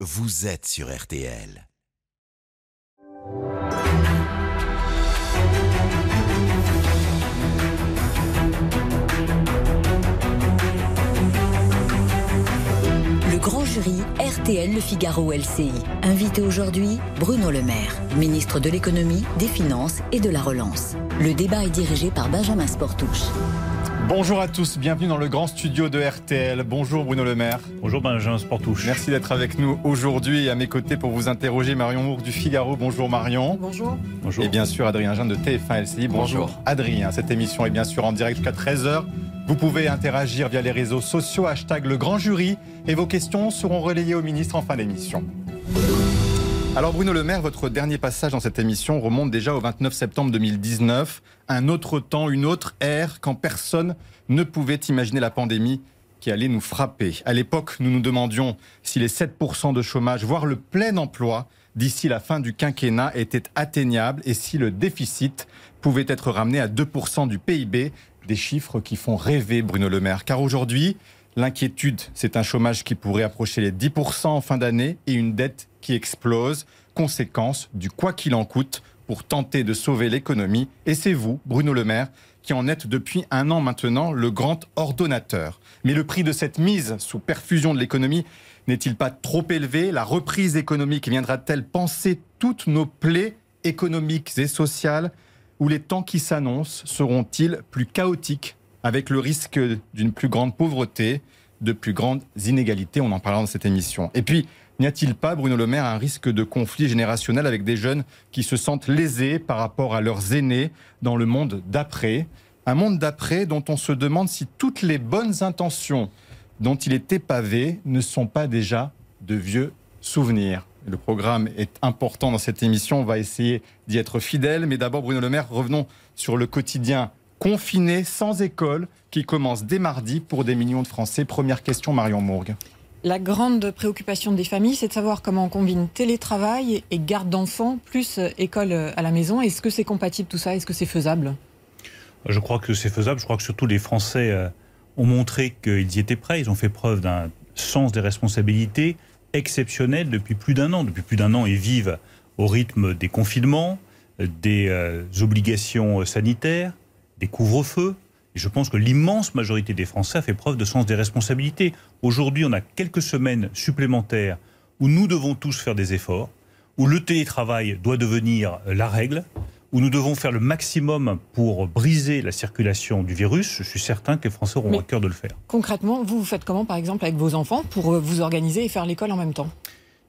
vous êtes sur RTL. Le grand jury RTL Le Figaro LCI. Invité aujourd'hui, Bruno Le Maire, ministre de l'économie, des finances et de la relance. Le débat est dirigé par Benjamin Sportouche. Bonjour à tous, bienvenue dans le grand studio de RTL. Bonjour Bruno Le Maire. Bonjour Benjamin Sportouche. Merci d'être avec nous aujourd'hui et à mes côtés pour vous interroger Marion Mour du Figaro. Bonjour Marion. Bonjour. Bonjour. Et bien sûr Adrien Jean de TF1 LCI. Bonjour, Adrien. Cette émission est bien sûr en direct jusqu'à 13h. Vous pouvez interagir via les réseaux sociaux, hashtag le grand jury, et vos questions seront relayées au ministre en fin d'émission. Alors Bruno Le Maire, votre dernier passage dans cette émission remonte déjà au 29 septembre 2019. Un autre temps, une autre ère, quand personne ne pouvait imaginer la pandémie qui allait nous frapper. À l'époque, nous nous demandions si les 7% de chômage, voire le plein emploi, d'ici la fin du quinquennat étaient atteignables et si le déficit pouvait être ramené à 2% du PIB, des chiffres qui font rêver Bruno Le Maire. Car aujourd'hui, l'inquiétude, c'est un chômage qui pourrait approcher les 10% en fin d'année et une dette qui explose, conséquence du quoi qu'il en coûte pour tenter de sauver l'économie. Et c'est vous, Bruno Le Maire, qui en êtes depuis un an maintenant le grand ordonnateur. Mais le prix de cette mise sous perfusion de l'économie n'est-il pas trop élevé? La reprise économique viendra-t-elle penser toutes nos plaies économiques et sociales? Ou les temps qui s'annoncent seront-ils plus chaotiques avec le risque d'une plus grande pauvreté, de plus grandes inégalités On en parlera dans cette émission. Et puis, N'y a-t-il pas, Bruno Le Maire, un risque de conflit générationnel avec des jeunes qui se sentent lésés par rapport à leurs aînés dans le monde d'après? Un monde d'après dont on se demande si toutes les bonnes intentions dont il est épavé ne sont pas déjà de vieux souvenirs. Le programme est important dans cette émission, on va essayer d'y être fidèle. Mais d'abord, Bruno Le Maire, revenons sur le quotidien confiné, sans école, qui commence dès mardi pour des millions de Français. Première question, Marion Mourgue. La grande préoccupation des familles, c'est de savoir comment on combine télétravail et garde d'enfants, plus école à la maison. Est-ce que c'est compatible tout ça? Est-ce que c'est faisable? Je crois que c'est faisable. Je crois que surtout les Français euh, ont montré qu'ils y étaient prêts. Ils ont fait preuve d'un sens des responsabilités exceptionnel depuis plus d'un an. Depuis plus d'un an, ils vivent au rythme des confinements, des euh, obligations sanitaires, des couvre-feux, et je pense que l'immense majorité des Français a fait preuve de sens des responsabilités. Aujourd'hui, on a quelques semaines supplémentaires où nous devons tous faire des efforts, où le télétravail doit devenir la règle, où nous devons faire le maximum pour briser la circulation du virus. Je suis certain que les Français auront Mais à cœur de le faire. Concrètement, vous, vous faites comment, par exemple, avec vos enfants pour euh, vous organiser et faire l'école en même temps?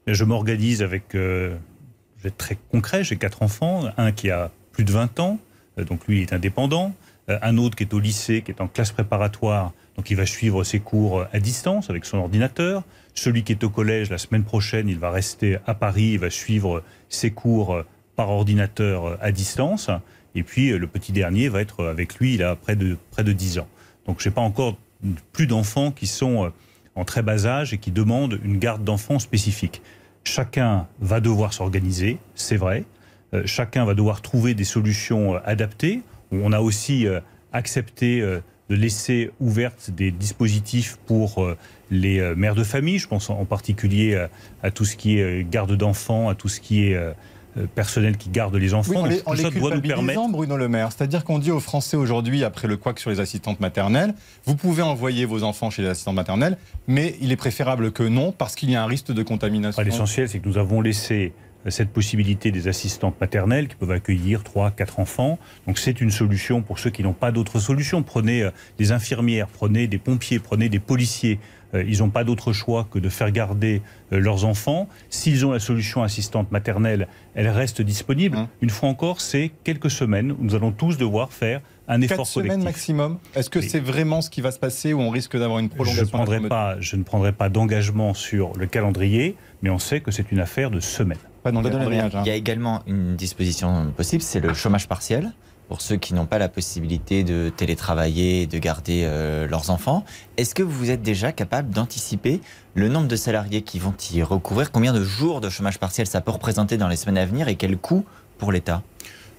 Je m'organise avec. euh, je vais être très concret. J'ai quatre enfants. Un qui a plus de 20 ans, donc lui est indépendant. Euh, Un autre qui est au lycée, qui est en classe préparatoire, donc il va suivre ses cours à distance avec son ordinateur. Celui qui est au collège, la semaine prochaine, il va rester à Paris, il va suivre ses cours euh, par ordinateur euh, à distance. Et puis euh, le petit dernier va être avec lui, il a près de, près de 10 ans. Donc je n'ai pas encore plus d'enfants qui sont euh, en très bas âge et qui demandent une garde d'enfants spécifique. Chacun va devoir s'organiser, c'est vrai. Euh, chacun va devoir trouver des solutions euh, adaptées. On a aussi euh, accepté de laisser ouvertes des dispositifs pour les mères de famille. Je pense en particulier à tout ce qui est garde d'enfants, à tout ce qui est personnel qui garde les enfants. Oui, en Donc, les, ça doit nous permettre. culpabilisant, Bruno Le Maire. C'est-à-dire qu'on dit aux Français aujourd'hui, après le couac sur les assistantes maternelles, vous pouvez envoyer vos enfants chez les assistantes maternelles, mais il est préférable que non, parce qu'il y a un risque de contamination. L'essentiel, c'est que nous avons laissé cette possibilité des assistantes maternelles qui peuvent accueillir 3, 4 enfants. Donc c'est une solution pour ceux qui n'ont pas d'autre solution. Prenez euh, des infirmières, prenez des pompiers, prenez des policiers. Euh, Ils n'ont pas d'autre choix que de faire garder euh, leurs enfants. S'ils ont la solution assistante maternelle, elle reste disponible. Hum. Une fois encore, c'est quelques semaines où nous allons tous devoir faire un effort Quatre semaines collectif. maximum. Est-ce que c'est vraiment ce qui va se passer ou on risque d'avoir une Je, prolongation prendrai pas, je ne prendrai pas d'engagement sur le calendrier, mais on sait que c'est une affaire de semaines. Pas d'engagement. Il y a également une disposition possible, c'est le chômage partiel pour ceux qui n'ont pas la possibilité de télétravailler et de garder euh, leurs enfants. Est-ce que vous êtes déjà capable d'anticiper le nombre de salariés qui vont y recouvrir Combien de jours de chômage partiel ça peut représenter dans les semaines à venir et quel coût pour l'État?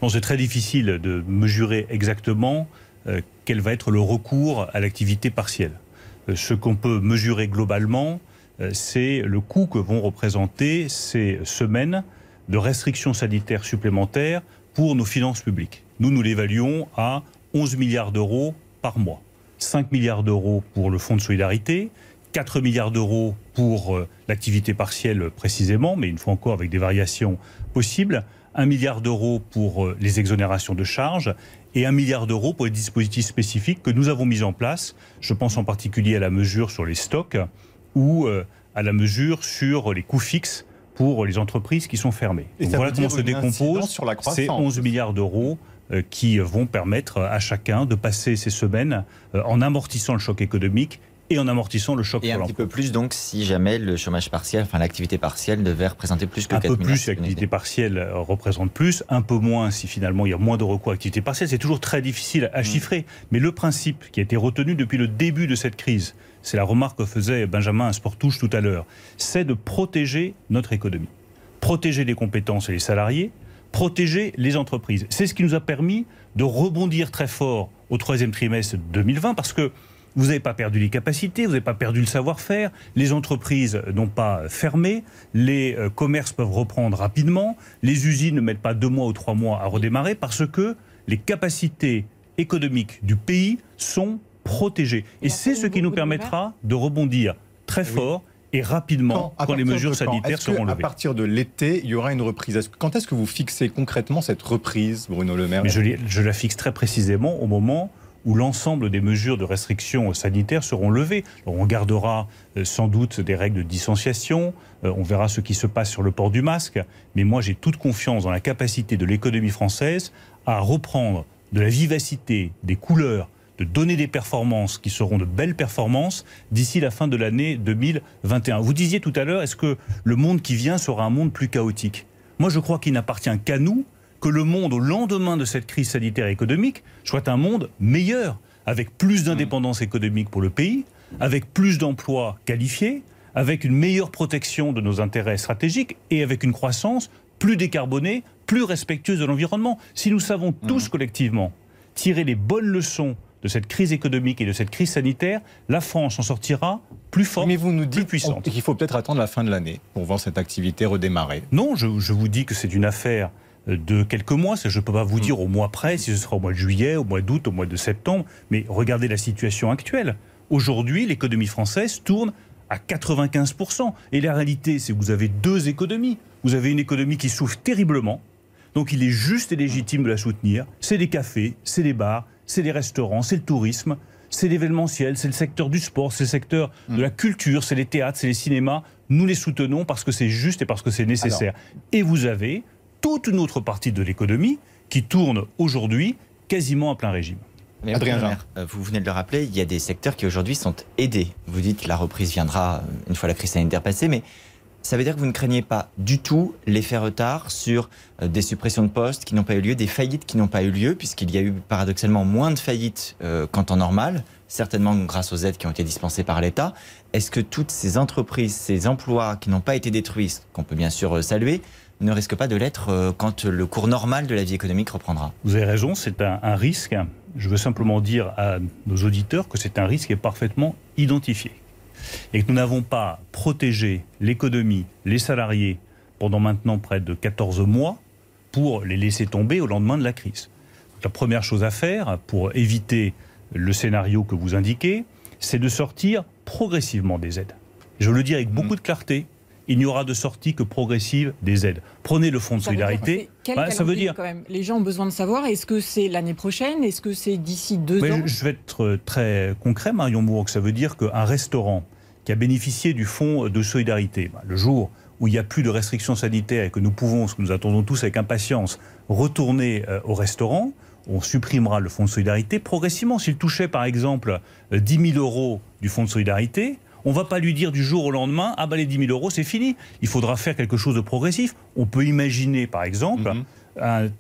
Bon, c'est très difficile de mesurer exactement euh, quel va être le recours à l'activité partielle. Euh, ce qu'on peut mesurer globalement, euh, c'est le coût que vont représenter ces semaines de restrictions sanitaires supplémentaires pour nos finances publiques. Nous, nous l'évaluons à 11 milliards d'euros par mois. 5 milliards d'euros pour le fonds de solidarité, 4 milliards d'euros pour euh, l'activité partielle précisément, mais une fois encore avec des variations possibles, 1 milliard d'euros pour euh, les exonérations de charges et 1 milliard d'euros pour les dispositifs spécifiques que nous avons mis en place. Je pense en particulier à la mesure sur les stocks ou euh, à la mesure sur les coûts fixes pour les entreprises qui sont fermées. Et voilà comment se décompose ces 11 milliards d'euros qui vont permettre à chacun de passer ces semaines en amortissant le choc économique et en amortissant le choc et un petit peu plus donc si jamais le chômage partiel, enfin l'activité partielle devait représenter plus que un 4 peu plus si l'activité partielle euh, représente plus, un peu moins si finalement il y a moins de recours à l'activité partielle. C'est toujours très difficile à mm. chiffrer, mais le principe qui a été retenu depuis le début de cette crise, c'est la remarque que faisait Benjamin Sportouche tout à l'heure, c'est de protéger notre économie, protéger les compétences et les salariés, protéger les entreprises. C'est ce qui nous a permis de rebondir très fort au troisième trimestre 2020 parce que vous n'avez pas perdu les capacités, vous n'avez pas perdu le savoir-faire, les entreprises n'ont pas fermé, les euh, commerces peuvent reprendre rapidement, les usines ne mettent pas deux mois ou trois mois à redémarrer parce que les capacités économiques du pays sont protégées. Et c'est ce qui nous permettra de rebondir très fort et rapidement quand, les mesures sanitaires seront levées. À partir de l'été, il y aura une reprise? Quand est-ce que vous fixez concrètement cette reprise, Bruno Le Maire? Je, je, la fixe très précisément au moment où l'ensemble des mesures de restriction sanitaire seront levées. on gardera euh, sans doute des règles de distanciation, euh, on verra ce qui se passe sur le port du masque, mais moi j'ai toute confiance dans la capacité de l'économie française à reprendre de la vivacité, des couleurs, de donner des performances qui seront de belles performances d'ici la fin de l'année 2021. Vous disiez tout à l'heure, est-ce que le monde qui vient sera un monde plus chaotique? Moi je crois qu'il n'appartient qu'à nous que le monde, au lendemain de cette crise sanitaire et économique, soit un monde meilleur, avec plus d'indépendance économique pour le pays, avec plus d'emplois qualifiés, avec une meilleure protection de nos intérêts stratégiques et avec une croissance plus décarbonée, plus respectueuse de l'environnement. Si nous savons tous mmh. collectivement tirer les bonnes leçons de cette crise économique et de cette crise sanitaire, la France en sortira plus forte, Mais vous nous dites plus puissante. qu'il faut peut-être attendre la fin de l'année pour voir cette activité redémarrer. Non, je, je vous dis que c'est une affaire de quelques mois. Je ne peux pas vous mm. dire au mois près si ce sera au mois de juillet, au mois d'août, au mois de septembre. Mais regardez la situation actuelle. Aujourd'hui, l'économie française tourne à 95%. Et la réalité, c'est que vous avez deux économies. Vous avez une économie qui souffre terriblement. Donc il est juste et légitime de la soutenir. C'est les cafés, c'est les bars, c'est les restaurants, c'est le tourisme, c'est l'événementiel, c'est le secteur du sport, c'est le secteur de mm. la culture, c'est les théâtres, c'est les cinémas. Nous les soutenons parce que c'est juste et parce que c'est nécessaire. Et vous avez toute une autre partie de l'économie qui tourne aujourd'hui quasiment à plein régime. Mais Adrien euh, vous venez de le rappeler, il y a des secteurs qui aujourd'hui sont aidés. Vous dites que la reprise viendra euh, une fois la crise sanitaire passée, mais ça veut dire que vous ne craignez pas du tout l'effet retard sur euh, des suppressions de postes qui n'ont pas eu lieu, des faillites qui n'ont pas eu lieu, puisqu'il y a eu paradoxalement moins de faillites qu'en temps normal, certainement grâce aux aides qui ont été dispensées par l'État. Est-ce que toutes ces entreprises, ces emplois qui n'ont pas été détruits, qu'on peut bien sûr saluer, ne risque pas de l'être euh, quand le cours normal de la vie économique reprendra? Vous avez raison, c'est un, risque. Je veux simplement dire à nos auditeurs que c'est un risque qui est parfaitement identifié. Et que nous n'avons pas protégé l'économie, les salariés, pendant maintenant près de 14 mois, pour les laisser tomber au lendemain de la crise. La première chose à faire pour éviter le scénario que vous indiquez, c'est de sortir progressivement des aides. Je le dis avec beaucoup de clarté, il n'y aura de sortie que progressive des aides. Prenez le fonds de solidarité. Bah, ça veut dire quand même? Les gens ont besoin de savoir est-ce que c'est l'année prochaine? Est-ce que c'est d'ici deux ans? je, vais être euh, très concret, Marion Mourgue. Ça veut dire qu'un restaurant qui a bénéficié du fonds de solidarité, bah, le jour où il n'y a plus de restrictions sanitaires et que nous pouvons, ce que nous attendons tous avec impatience, retourner euh, au restaurant, on supprimera le fonds de solidarité progressivement. S'il touchait par exemple 10 euh, 000 euros du fonds de solidarité, on ne va pas lui dire du jour au lendemain, ah ben les 10 000 euros, c'est fini. Il faudra faire quelque chose de progressif. On peut imaginer, par exemple, mhm.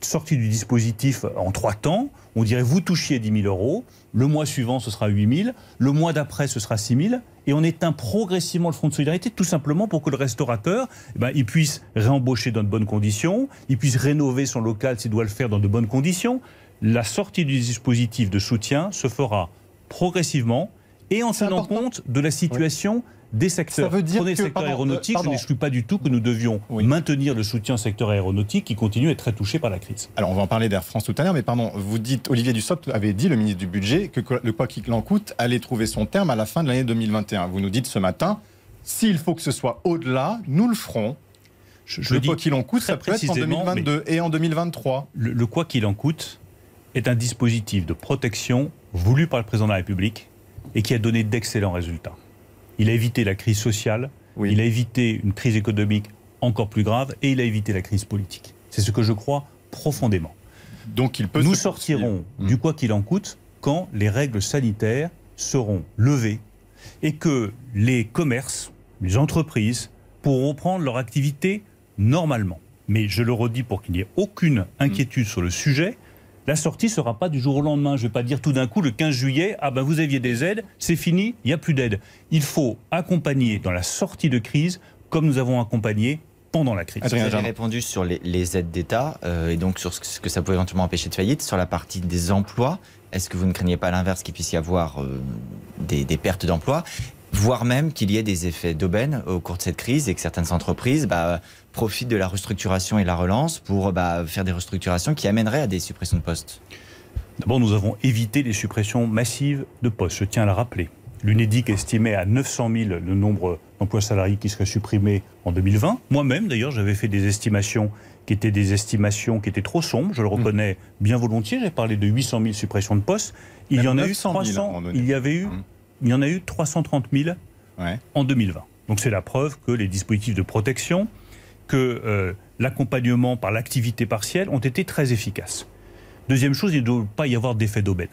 Sortie du dispositif en trois temps. On dirait, vous touchiez 10 000 euros, le mois suivant, ce sera 8 000, le mois d'après, ce sera 6 000, et on éteint progressivement le fonds de solidarité, tout simplement pour que le restaurateur, eh ben, il puisse réembaucher dans de bonnes conditions, il puisse rénover son local s'il doit le faire dans de bonnes conditions. La sortie du dispositif de soutien se fera progressivement et en tenant compte de la situation des secteurs. Ça veut dire Prenez que, le secteur pardon, aéronautique, euh, je n'exclus pas du tout que nous devions Oui. maintenir le soutien au secteur aéronautique qui continue à être très touché par la crise. Alors, on va en parler d'Air France tout à l'heure, mais pardon, vous dites, Olivier Dussopt avait dit, le ministre du Budget, que le quoi qu'il en coûte allait trouver son terme à la fin de l'année 2021. Vous nous dites ce matin, s'il faut que ce soit au-delà, nous le ferons. Je, je le quoi qu'il en coûte, ça peut être en précisément, 2022 et en 2023. le, le quoi qu'il en coûte est un dispositif de protection voulu par le président de la République et qui a donné d'excellents résultats. Il a évité la crise sociale, Oui. il a évité une crise économique encore plus grave et il a évité la crise politique. C'est ce que je crois profondément. Donc, il peut Nous sortirons du quoi qu'il en coûte quand les règles sanitaires seront levées et que les commerces, les entreprises pourront reprendre leur activité normalement. Mais je le redis pour qu'il n'y ait aucune inquiétude sur le sujet, la sortie ne sera pas du jour au lendemain. Je ne vais pas dire tout d'un coup le 15 juillet, ah ben vous aviez des aides, c'est fini, il n'y a plus d'aide. Il faut accompagner dans la sortie de crise comme nous avons accompagné pendant la crise. Vous avez répondu sur les, les aides d'État euh, et donc sur ce que- ce que ça pouvait éventuellement empêcher de faillite. Sur la partie des emplois, est-ce que vous ne craignez pas à l'inverse qu'il puisse y avoir euh, des, des pertes d'emplois? Voire même qu'il y ait des effets d'aubaine au cours de cette crise et que certaines entreprises bah, profitent de la restructuration et la relance pour bah, faire des restructurations qui amèneraient à des suppressions de postes. D'abord, nous avons évité les suppressions massives de postes, je tiens à le rappeler. L'UNEDIC estimait à 900 000 le nombre d'emplois salariés qui seraient supprimés en 2020. Moi-même, d'ailleurs, j'avais fait des estimations qui étaient des estimations qui étaient trop sombres, je le reconnais bien volontiers. J'ai parlé de 800 000 suppressions de postes. Il Même y en a eu 900 000 à un 300, moment donné. il y avait eu, Mm. Il y en a eu 330 000 Ouais. en 2020. Donc c'est la preuve que les dispositifs de protection, que euh, l'accompagnement par l'activité partielle ont été très efficaces. Deuxième chose, il ne doit pas y avoir d'effet d'aubaine.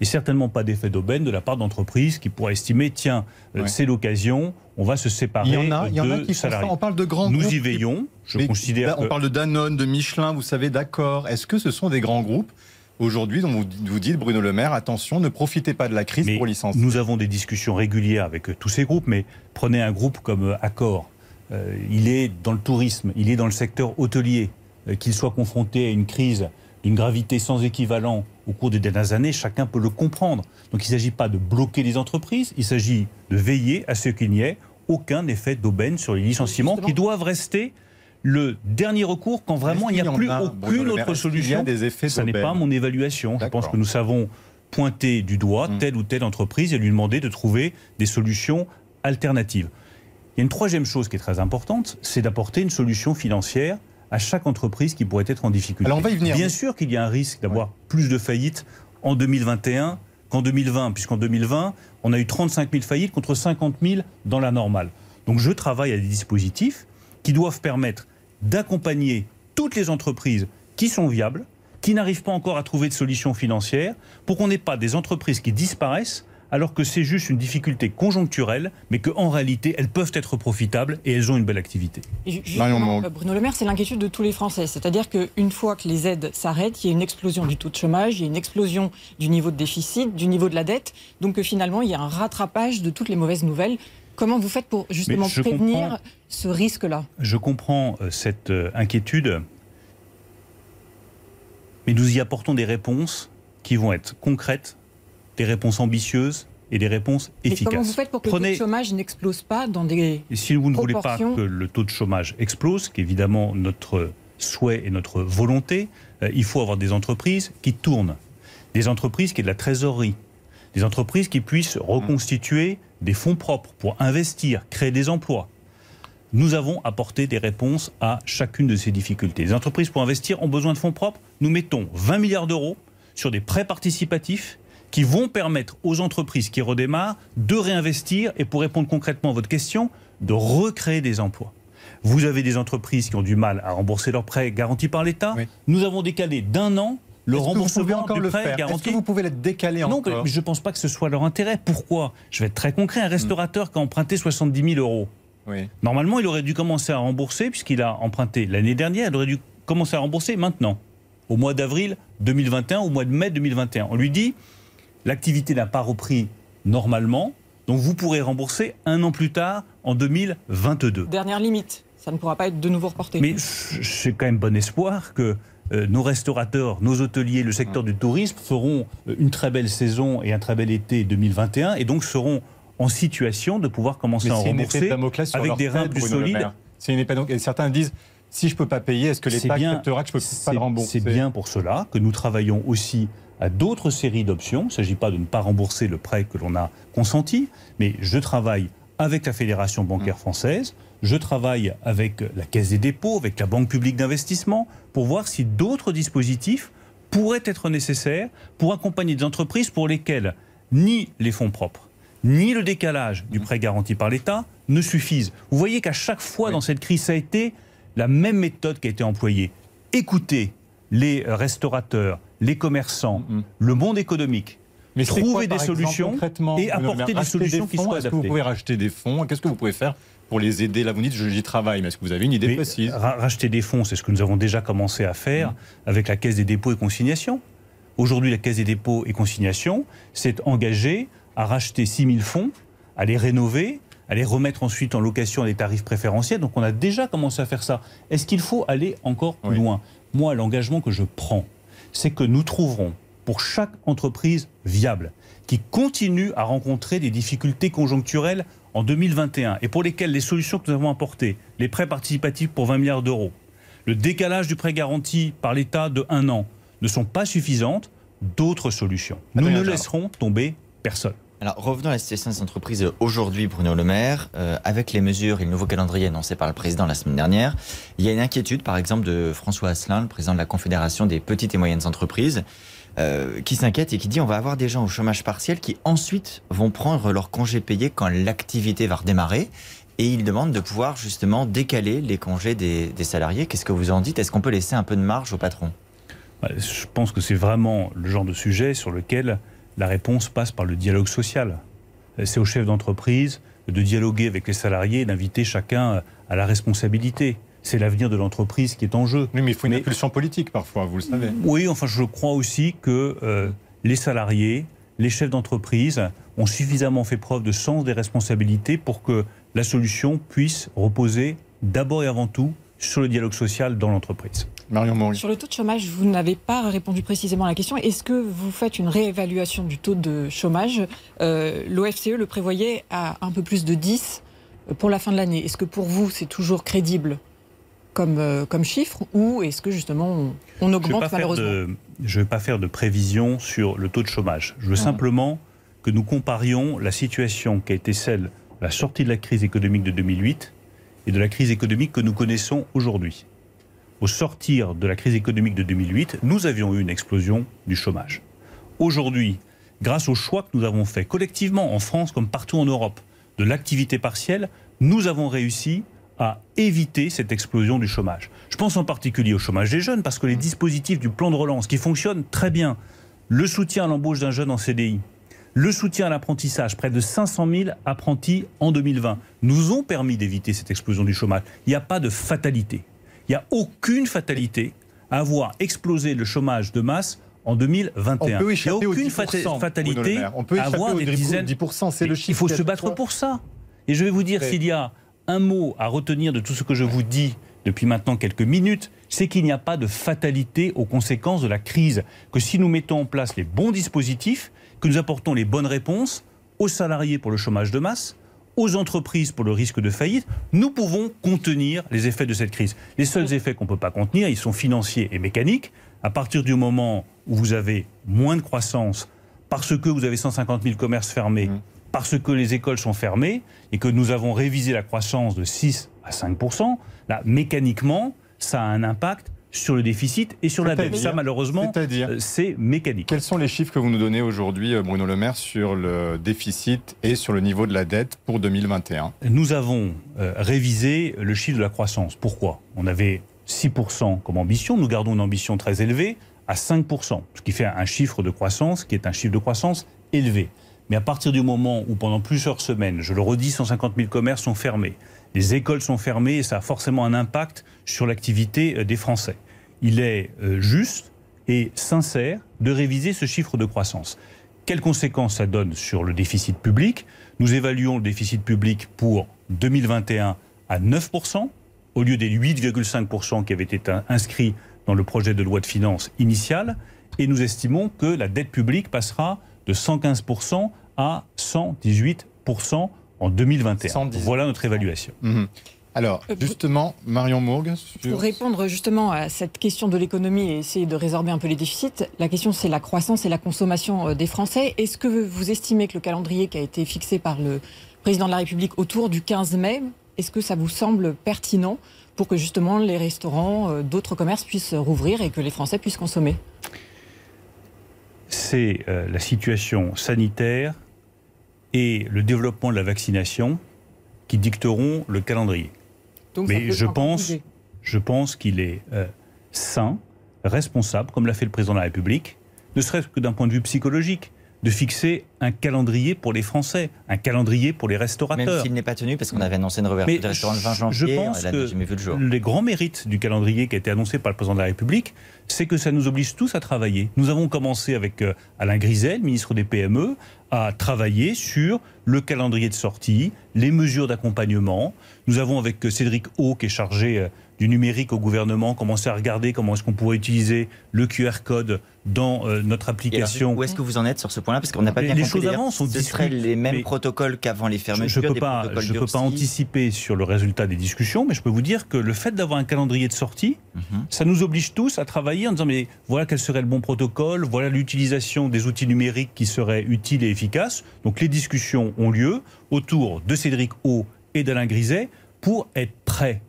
Et certainement pas d'effet d'aubaine de la part d'entreprises qui pourraient estimer, tiens, euh, Ouais. c'est l'occasion, on va se séparer Il y en a, il y en a de qui font ça. salariés. On parle de grands Nous groupes. y veillons. Je Mais considère là, on que... parle de Danone, de Michelin, vous savez, d'accord. Est-ce que ce sont des grands groupes aujourd'hui dont vous, vous dites, Bruno Le Maire, attention, ne profitez pas de la crise Mais pour licencier Nous avons des discussions régulières avec euh, tous ces groupes, mais prenez un groupe comme euh, Accor. Euh, il est dans le tourisme, il est dans le secteur hôtelier. Euh, Qu'il soit confronté à une crise d'une gravité sans équivalent au cours des dernières années, chacun peut le comprendre. Donc il ne s'agit pas de bloquer les entreprises, il s'agit de veiller à ce qu'il n'y ait aucun effet d'aubaine sur les licenciements Justement. qui doivent rester le dernier recours quand vraiment il n'y a plus a, aucune Maire autre a solution. des effets Ça n'est pas mon évaluation. Je pense que nous savons pointer du doigt Mm. telle ou telle entreprise et lui demander de trouver des solutions alternatives. Il y a une troisième chose qui est très importante, c'est d'apporter une solution financière à chaque entreprise qui pourrait être en difficulté. Alors, on va y venir. Bien sûr qu'il y a un risque d'avoir plus de faillites en 2021 qu'en 2020, puisqu'en 2020, on a eu 35 000 faillites contre 50 000 dans la normale. Donc je travaille à des dispositifs qui doivent permettre d'accompagner toutes les entreprises qui sont viables, qui n'arrivent pas encore à trouver de solution financière, pour qu'on n'ait pas des entreprises qui disparaissent alors que c'est juste une difficulté conjoncturelle, mais qu'en réalité, elles peuvent être profitables et elles ont une belle activité. Euh, Bruno Le Maire, c'est l'inquiétude de tous les Français. C'est-à-dire qu'une fois que les aides s'arrêtent, il y a une explosion du taux de chômage, il y a une explosion du niveau de déficit, du niveau de la dette. Donc que finalement, il y a un rattrapage de toutes les mauvaises nouvelles. Comment vous faites pour justement prévenir ce risque-là? Je comprends euh, cette euh, inquiétude, mais nous y apportons des réponses qui vont être concrètes, des réponses ambitieuses et des réponses Mais efficaces. comment vous faites pour que le taux de chômage n'explose pas dans des... Et si vous ne voulez pas que le taux de chômage explose, qui est évidemment notre souhait et notre volonté, euh, il faut avoir des entreprises qui tournent, des entreprises qui aient de la trésorerie, des entreprises qui puissent reconstituer des fonds propres pour investir, créer des emplois. Nous avons apporté des réponses à chacune de ces difficultés. Les entreprises pour investir ont besoin de fonds propres. Nous mettons 20 milliards d'euros sur des prêts participatifs qui vont permettre aux entreprises qui redémarrent de réinvestir et pour répondre concrètement à votre question, de recréer des emplois. Vous avez des entreprises qui ont du mal à rembourser leurs prêts garantis par l'État. Oui. Nous avons décalé d'un an le remboursement pouvez encore du le faire Est-ce que vous pouvez le décaler Non, encore mais je ne pense pas que ce soit leur intérêt. Pourquoi? Je vais être très concret. Un restaurateur qui a emprunté 70 000 euros, Oui. Normalement, il aurait dû commencer à rembourser, puisqu'il a emprunté l'année dernière, il aurait dû commencer à rembourser maintenant, au mois d'avril 2021, au mois de mai 2021. On lui dit, l'activité n'a pas repris normalement, donc vous pourrez rembourser un an plus tard, en 2022. Dernière limite, ça ne pourra pas être de nouveau reporté. Mais j'ai quand même bon espoir que nos restaurateurs, nos hôteliers, le secteur du tourisme feront euh, une très belle saison et un très bel été 2021 et donc seront en situation de pouvoir commencer à rembourser avec des reins plus solides. C'est une et certains disent si je ne peux pas payer, est-ce que l'État acceptera que je ne peux pas le rembourser? C'est bien pour cela que nous travaillons aussi à d'autres séries d'options. Il ne s'agit pas de ne pas rembourser le prêt que l'on a consenti, mais je travaille avec la Fédération bancaire mmh. française, je travaille avec la Caisse des dépôts, avec la Banque publique d'investissement, pour voir si d'autres dispositifs pourraient être nécessaires pour accompagner des entreprises pour lesquelles ni les fonds propres, ni le décalage du prêt garanti par l'État ne suffisent. Vous voyez qu'à chaque fois dans cette crise, ça a été la même méthode qui a été employée. Écoutez les restaurateurs, les commerçants, mm-hmm. le monde économique, mais trouver des solutions et apporter des solutions qui soient adaptées. Est-ce que vous pouvez racheter des fonds? Qu'est-ce que vous pouvez faire pour les aider Là, vous dites, j'y travaille, mais est-ce que vous avez une idée précise Racheter des fonds, c'est ce que nous avons déjà commencé à faire mm. avec la Caisse des dépôts et consignations. Aujourd'hui, la Caisse des dépôts et consignations s'est engagée à racheter 6 000 fonds, à les rénover, à les remettre ensuite en location à des tarifs préférentiels. Donc on a déjà commencé à faire ça. Est-ce qu'il faut aller encore plus loin? Moi, l'engagement que je prends, c'est que nous trouverons pour chaque entreprise viable qui continue à rencontrer des difficultés conjoncturelles en 2021 et pour lesquels les solutions que nous avons apportées, les prêts participatifs pour 20 milliards d'euros, le décalage du prêt garanti par l'État de un an ne sont pas suffisantes, d'autres solutions. Nous ne laisserons tomber personne. Alors revenons à la situation des entreprises aujourd'hui, Bruno Le Maire. Euh, avec les mesures et le nouveau calendrier annoncé par le président la semaine dernière, il y a une inquiétude, par exemple, de François Asselin, le président de la Confédération des petites et moyennes entreprises, euh, qui s'inquiète et qui dit on va avoir des gens au chômage partiel qui ensuite vont prendre leur congé payé quand l'activité va redémarrer. Et il demande de pouvoir justement décaler les congés des, salariés. Qu'est-ce que vous en dites? Est-ce qu'on peut laisser un peu de marge au patron? Je pense que c'est vraiment le genre de sujet sur lequel la réponse passe par le dialogue social. C'est aux chefs d'entreprise de dialoguer avec les salariés d'inviter chacun à la responsabilité c'est l'avenir de l'entreprise qui est en jeu. Oui, mais il faut une impulsion politique parfois, vous le savez. Oui, enfin, je crois aussi que euh, les salariés, les chefs d'entreprise ont suffisamment fait preuve de sens des responsabilités pour que la solution puisse reposer d'abord et avant tout sur le dialogue social dans l'entreprise. Marion Sur le taux de chômage, vous n'avez pas répondu précisément à la question. Est-ce que vous faites une réévaluation du taux de chômage? Euh, L'OFCE le prévoyait à un peu plus de 10 pour la fin de l'année. Est-ce que pour vous, c'est toujours crédible? Comme, euh, comme chiffre ou est-ce que justement on, augmente je malheureusement Je ne vais pas faire de prévision sur le taux de chômage. Je veux ah. simplement que nous comparions la situation qui a été celle de la sortie de la crise économique de 2008 et de la crise économique que nous connaissons aujourd'hui. Au sortir de la crise économique de 2008, nous avions eu une explosion du chômage. Aujourd'hui, grâce aux choix que nous avons faits collectivement en France comme partout en Europe de l'activité partielle, nous avons réussi à éviter cette explosion du chômage. Je pense en particulier au chômage des jeunes, parce que les dispositifs du plan de relance, qui fonctionnent très bien, le soutien à l'embauche d'un jeune en CDI, le soutien à l'apprentissage, près de 500 000 apprentis en 2020, nous ont permis d'éviter cette explosion du chômage. Il n'y a pas de fatalité. Il n'y a aucune fatalité à avoir explosé le chômage de masse en 2021. On peut Il n'y a aucune fatalité à avoir des dizaines. 10%, c'est le chiffre. Il faut se battre pour ça. Et je vais vous dire, s'il y a un mot à retenir de tout ce que je vous dis depuis maintenant quelques minutes, c'est qu'il n'y a pas de fatalité aux conséquences de la crise. Que si nous mettons en place les bons dispositifs, que nous apportons les bonnes réponses aux salariés pour le chômage de masse, aux entreprises pour le risque de faillite, nous pouvons contenir les effets de cette crise. Les seuls effets qu'on ne peut pas contenir, ils sont financiers et mécaniques. À partir du moment où vous avez moins de croissance, parce que vous avez 150 000 commerces fermés, mmh parce que les écoles sont fermées et que nous avons révisé la croissance de 6 à 5 là, mécaniquement, ça a un impact sur le déficit et sur la dette. Ça, malheureusement, euh, c'est mécanique. Quels sont les chiffres que vous nous donnez aujourd'hui, euh, Bruno Le Maire, sur le déficit et sur le niveau de la dette pour 2021 Nous avons euh, révisé le chiffre de la croissance. Pourquoi? On avait 6% comme ambition. Nous gardons une ambition très élevée à 5%, ce qui fait un chiffre de croissance qui est un chiffre de croissance élevé. Mais à partir du moment où pendant plusieurs semaines, je le redis, 150 000 commerces sont fermés, les écoles sont fermées et ça a forcément un impact sur l'activité euh, des Français. Il est euh, juste et sincère de réviser ce chiffre de croissance. Quelles conséquences ça donne sur le déficit public? Nous évaluons le déficit public pour 2021 à 9%, au lieu des 8,5% qui avaient été inscrits dans le projet de loi de finances initial, et nous estimons que la dette publique passera de 115% à 118%. 7% en 2021. Voilà notre évaluation. Mhm. Alors, euh, justement, Marion Mourgue. Pour répondre justement à cette question de l'économie et essayer de résorber un peu les déficits, la question c'est la croissance et la consommation euh, des Français. Est-ce que vous estimez que le calendrier qui a été fixé par le président de la République autour du 15 mai, est-ce que ça vous semble pertinent pour que justement les restaurants, euh, d'autres commerces puissent rouvrir et que les Français puissent consommer? C'est la situation sanitaire et le développement de la vaccination qui dicteront le calendrier. Mais je pense, je pense qu'il est euh, sain, responsable, comme l'a fait le président de la République, ne serait-ce que d'un point de vue psychologique de fixer un calendrier pour les Français, un calendrier pour les restaurateurs. Même s'il n'est pas tenu, parce qu'on avait annoncé une réouverture des restaurants le 20 janvier, je pense que les grands mérites du calendrier qui a été annoncé par le président de la République, c'est que ça nous oblige tous à travailler. Nous avons commencé avec euh, Alain Grisel, ministre des PME, à travailler sur le calendrier de sortie, les mesures d'accompagnement. Nous avons avec euh, Cédric O, qui est chargé euh, du numérique au gouvernement, commencé à regarder comment est-ce qu'on pourrait utiliser le QR code dans euh, notre application. où est-ce que vous en êtes sur ce point-là? Parce qu'on n'a pas bien les compris. Les choses avancent, on Ce seraient les mêmes protocoles qu'avant les fermetures. Je ne peux, pas, je peux pas anticiper sur le résultat des discussions, mais je peux vous dire que le fait d'avoir un calendrier de sortie, mhm. ça nous oblige tous à travailler en disant mais voilà quel serait le bon protocole, voilà l'utilisation des outils numériques qui seraient utiles et efficaces. Donc les discussions ont lieu autour de Cédric O et d'Alain Griset pour être prêts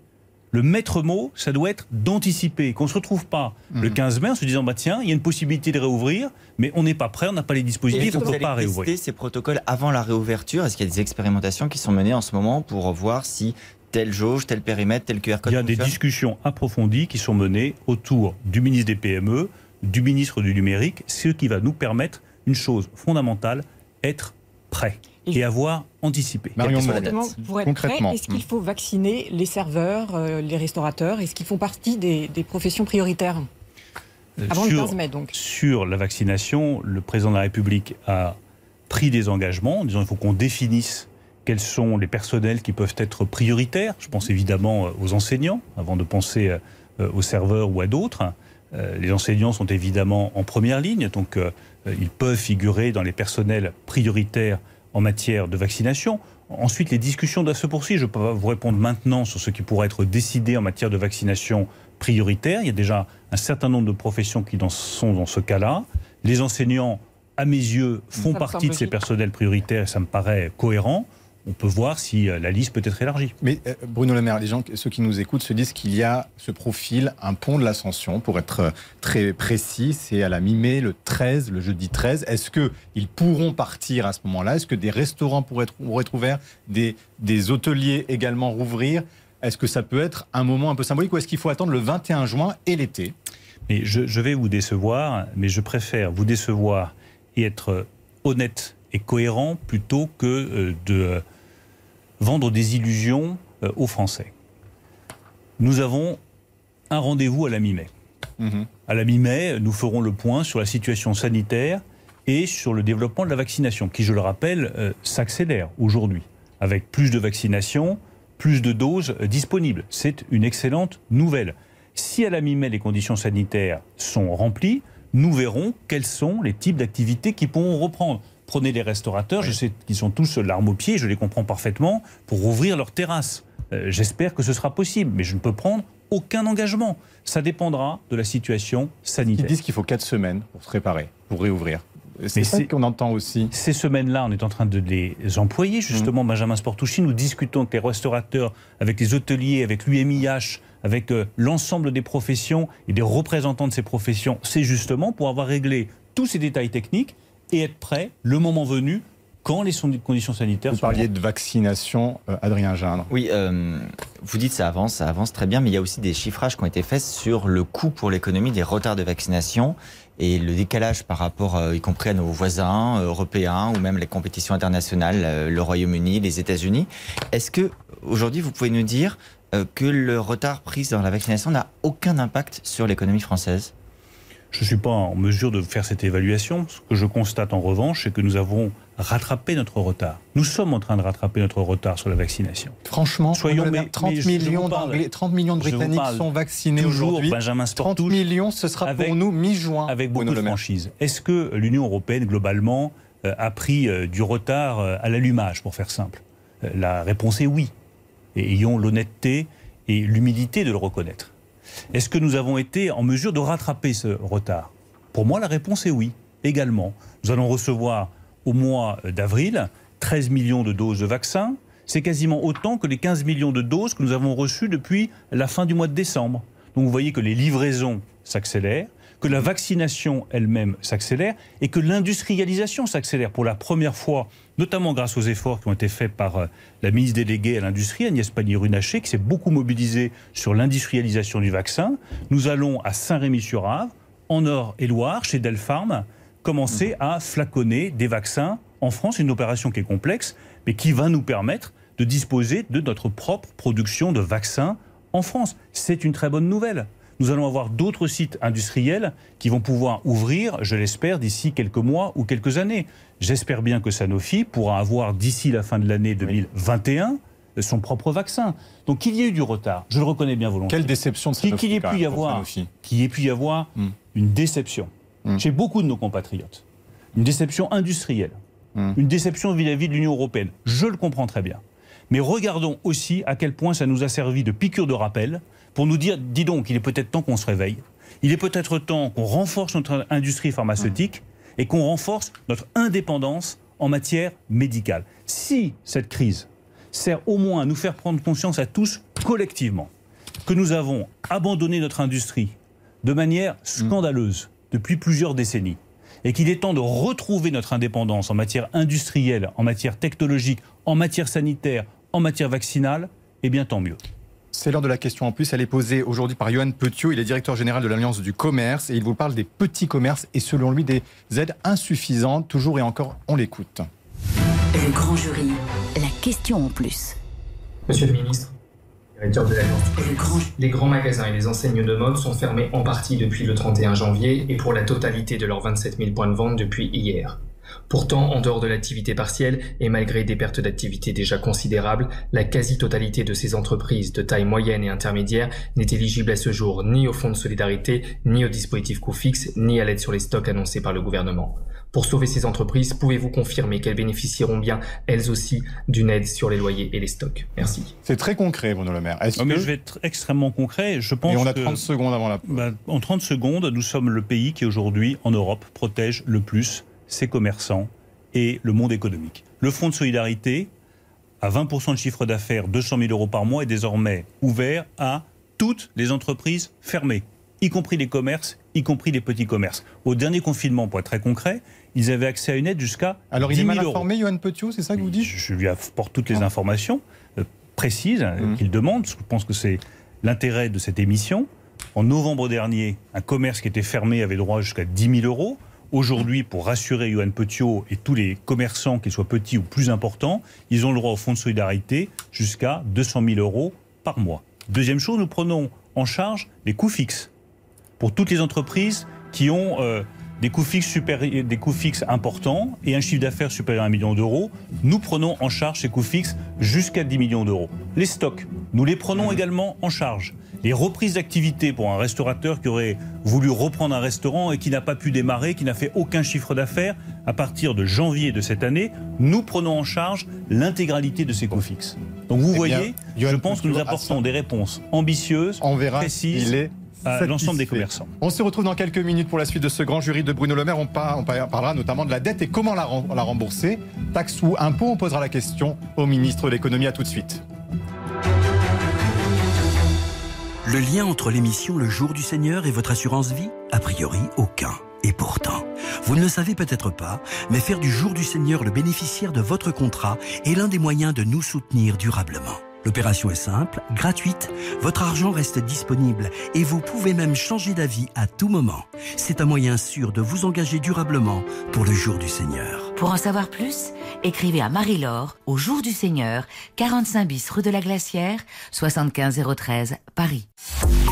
le maître mot, ça doit être d'anticiper, qu'on ne se retrouve pas le 15 mhm. mai en se disant bah tiens, il y a une possibilité de réouvrir, mais on n'est pas prêt, on n'a pas les dispositifs, on ne peut pas réouvrir. ces protocoles avant la réouverture? Est-ce qu'il y a des expérimentations qui sont menées en ce moment pour voir si telle jauge, tel périmètre, tel QR code Il y a des discussions approfondies qui sont menées autour du ministre des PME, du ministre du numérique, ce qui va nous permettre une chose fondamentale, être prêt et avoir anticipé. Marion pour être prêt, est-ce qu'il faut vacciner les serveurs, euh, les restaurateurs? Est-ce qu'ils font partie des, professions prioritaires? Euh, Avant sur, le 15 mai, donc. Sur la vaccination, le président de la République a pris des engagements en disant qu'il faut qu'on définisse quels sont les personnels qui peuvent être prioritaires. Je pense évidemment euh, aux enseignants, avant de penser aux serveurs ou à d'autres. Les enseignants sont évidemment en première ligne, donc ils peuvent figurer dans les personnels prioritaires en matière de vaccination. Ensuite, les discussions doivent se poursuivre. Je ne peux pas vous répondre maintenant sur ce qui pourrait être décidé en matière de vaccination prioritaire. Il y a déjà un certain nombre de professions qui sont dans ce cas-là. Les enseignants, à mes yeux, font partie de ces personnels prioritaires et ça me paraît cohérent on peut voir si euh, la liste peut être élargie. Mais euh, Bruno Le Maire, les gens, ceux qui nous écoutent se disent qu'il y a ce profil, un pont de l'ascension, pour être euh, très précis, c'est à la mi-mai, le 13, le jeudi 13. Est-ce qu'ils pourront partir à ce moment-là? Est-ce que des restaurants pourraient être, pourraient être ouverts, des, des hôteliers également rouvrir? Est-ce que ça peut être un moment un peu symbolique ou est-ce qu'il faut attendre le 21 juin et l'été? Mais je, je vais vous décevoir, mais je préfère vous décevoir et être honnête et cohérent plutôt que de vendre des illusions euh, aux Français. Nous avons un rendez-vous à la mi-mai. Mhm. À la mi-mai, nous ferons le point sur la situation sanitaire et sur le développement de la vaccination, qui, je le rappelle, euh, s'accélère aujourd'hui, avec plus de vaccinations, plus de doses euh, disponibles. C'est une excellente nouvelle. Si à la mi-mai, les conditions sanitaires sont remplies, nous verrons quels sont les types d'activités qui pourront reprendre. Prenez les restaurateurs, je sais qu'ils sont tous l'arme au pied, je les comprends parfaitement, pour ouvrir leurs terrasses. Euh, j'espère que ce sera possible, mais je ne peux prendre aucun engagement. Ça dépendra de la situation sanitaire. Ils disent qu'il faut quatre semaines pour se préparer, pour réouvrir. C'est ça qu'on entend aussi. Ces semaines-là, on est en train de les employer. Justement, mmh. Benjamin Sportouchi, nous discutons avec les restaurateurs, avec les hôteliers, avec l'UMIH, avec euh, l'ensemble des professions et des représentants de ces professions. C'est justement pour avoir réglé tous ces détails techniques et être prêt, le moment venu, quand les conditions sanitaires vous parliez de vaccination, euh, Adrien Gindre. Oui, euh, vous dites ça avance, ça avance très bien, mais il y a aussi des chiffrages qui ont été faits sur le coût pour l'économie des retards de vaccination et le décalage par rapport, euh, y compris à nos voisins européens ou même les compétitions internationales, le Royaume-Uni, les États-Unis. Est-ce que aujourd'hui vous pouvez nous dire que le retard pris dans la vaccination n'a aucun impact sur l'économie française? Je ne suis pas en mesure de faire cette évaluation. Ce que je constate en revanche, c'est que nous avons rattrapé notre retard. Nous sommes en train de rattraper notre retard sur la vaccination. Franchement, soyons mais, 30, millions 30 millions de Britanniques sont vaccinés aujourd'hui. Benjamin 30 millions, ce sera pour nous mi-juin. Avec beaucoup de franchise. Est-ce que l'Union européenne, globalement, a pris du retard à l'allumage, pour faire simple? La réponse est oui. Et ayons l'honnêteté et l'humilité de le reconnaître. Est-ce que nous avons été en mesure de rattraper ce retard? Pour moi, la réponse est oui, également. Nous allons recevoir au mois d'avril 13 millions de doses de vaccins. C'est quasiment autant que les 15 millions de doses que nous avons reçues depuis la fin du mois de décembre. Donc vous voyez que les livraisons s'accélèrent, que la vaccination elle-même s'accélère et que l'industrialisation s'accélère pour la première fois, notamment grâce aux efforts qui ont été faits par euh, la ministre déléguée à l'industrie, Agnès Pannier-Runacher, qui s'est beaucoup mobilisée sur l'industrialisation du vaccin. Nous allons à Saint-Rémy-sur-Ave, en Nord-et-Loire, chez Delpharm, commencer à flaconner des vaccins en France, une opération qui est complexe, mais qui va nous permettre de disposer de notre propre production de vaccins en France. C'est une très bonne nouvelle. Nous allons avoir d'autres sites industriels qui vont pouvoir ouvrir, je l'espère, d'ici quelques mois ou quelques années. J'espère bien que Sanofi pourra avoir d'ici la fin de l'année 2021 son propre vaccin. Donc qu'il y ait eu du retard, je le reconnais bien volontiers. Quelle déception de Sanofi Qu'il y ait pu y avoir, y ait pu y avoir une déception hmm. chez beaucoup de nos compatriotes, une déception industrielle, hmm. une déception vis-à-vis de l'Union européenne. Je le comprends très bien. Mais regardons aussi à quel point ça nous a servi de piqûre de rappel pour nous dire, dis donc, il est peut-être temps qu'on se réveille. Il est peut-être temps qu'on renforce notre industrie pharmaceutique et qu'on renforce notre indépendance en matière médicale. Si cette crise sert au moins à nous faire prendre conscience à tous collectivement que nous avons abandonné notre industrie de manière scandaleuse depuis plusieurs décennies et qu'il est temps de retrouver notre indépendance en matière industrielle, en matière technologique, en matière sanitaire, en matière vaccinale, eh bien tant mieux. C'est l'heure de la question en plus. Elle est posée aujourd'hui par Johan Petiot. Il est directeur général de l'Alliance du commerce et il vous parle des petits commerces et selon lui des aides insuffisantes. Toujours et encore, on l'écoute. Le grand jury, la question en plus. Monsieur le ministre, directeur de l'Alliance les grands magasins et les enseignes de mode sont fermés en partie depuis le 31 janvier et pour la totalité de leurs 27 000 points de vente depuis hier. Pourtant, en dehors de l'activité partielle et malgré des pertes d'activité déjà considérables, la quasi-totalité de ces entreprises de taille moyenne et intermédiaire n'est éligible à ce jour ni au fonds de solidarité, ni au dispositif coût fixe, ni à l'aide sur les stocks annoncés par le gouvernement. Pour sauver ces entreprises, pouvez-vous confirmer qu'elles bénéficieront bien, elles aussi, d'une aide sur les loyers et les stocks? Merci. C'est très concret, Bruno Le Maire. Je vais être extrêmement concret. Je pense et on a 30 secondes avant la... Bah, en 30 secondes, nous sommes le pays qui aujourd'hui, en Europe, protège le plus ses commerçants et le monde économique. Le fonds de solidarité, à 20% de chiffre d'affaires, 200 000 euros par mois, est désormais ouvert à toutes les entreprises fermées, y compris les commerces, y compris les petits commerces. Au dernier confinement, pour être très concret, ils avaient accès à une aide jusqu'à Alors il est mal informé, Johan Petiot, c'est ça que vous dites? Je, lui apporte toutes les ah. informations euh, précises euh, mmh. qu'il demande, parce que je pense que c'est l'intérêt de cette émission. En novembre dernier, un commerce qui était fermé avait droit jusqu'à 10 000 euros. Aujourd'hui, pour rassurer Johan Petiot et tous les commerçants, qu'ils soient petits ou plus importants, ils ont le droit au fonds de solidarité jusqu'à 200 000 euros par mois. Deuxième chose, nous prenons en charge les coûts fixes. Pour toutes les entreprises qui ont euh, des, coûts fixes des coûts fixes importants et un chiffre d'affaires supérieur à un million d'euros, nous prenons en charge ces coûts fixes jusqu'à 10 millions d'euros. Les stocks, nous les prenons également en charge les reprises d'activité pour un restaurateur qui aurait voulu reprendre un restaurant et qui n'a pas pu démarrer, qui n'a fait aucun chiffre d'affaires, à partir de janvier de cette année, nous prenons en charge l'intégralité de ces coûts fixes. Donc vous eh voyez, je pense que nous apportons des réponses ambitieuses, précises. à l'ensemble des commerçants. On se retrouve dans quelques minutes pour la suite de ce grand jury de Bruno Le Maire. On, parlera notamment de la dette et comment la, la rembourser. Taxe ou impôt, on posera la question au ministre de l'économie. À tout de suite. Le lien entre l'émission Le Jour du Seigneur et votre assurance vie A priori, aucun. Et pourtant, vous ne le savez peut-être pas, mais faire du Jour du Seigneur le bénéficiaire de votre contrat est l'un des moyens de nous soutenir durablement. L'opération est simple, gratuite, votre argent reste disponible et vous pouvez même changer d'avis à tout moment. C'est un moyen sûr de vous engager durablement pour le jour du Seigneur. Pour en savoir plus, écrivez à Marie-Laure au jour du Seigneur, 45 bis rue de la Glacière, 75013 Paris.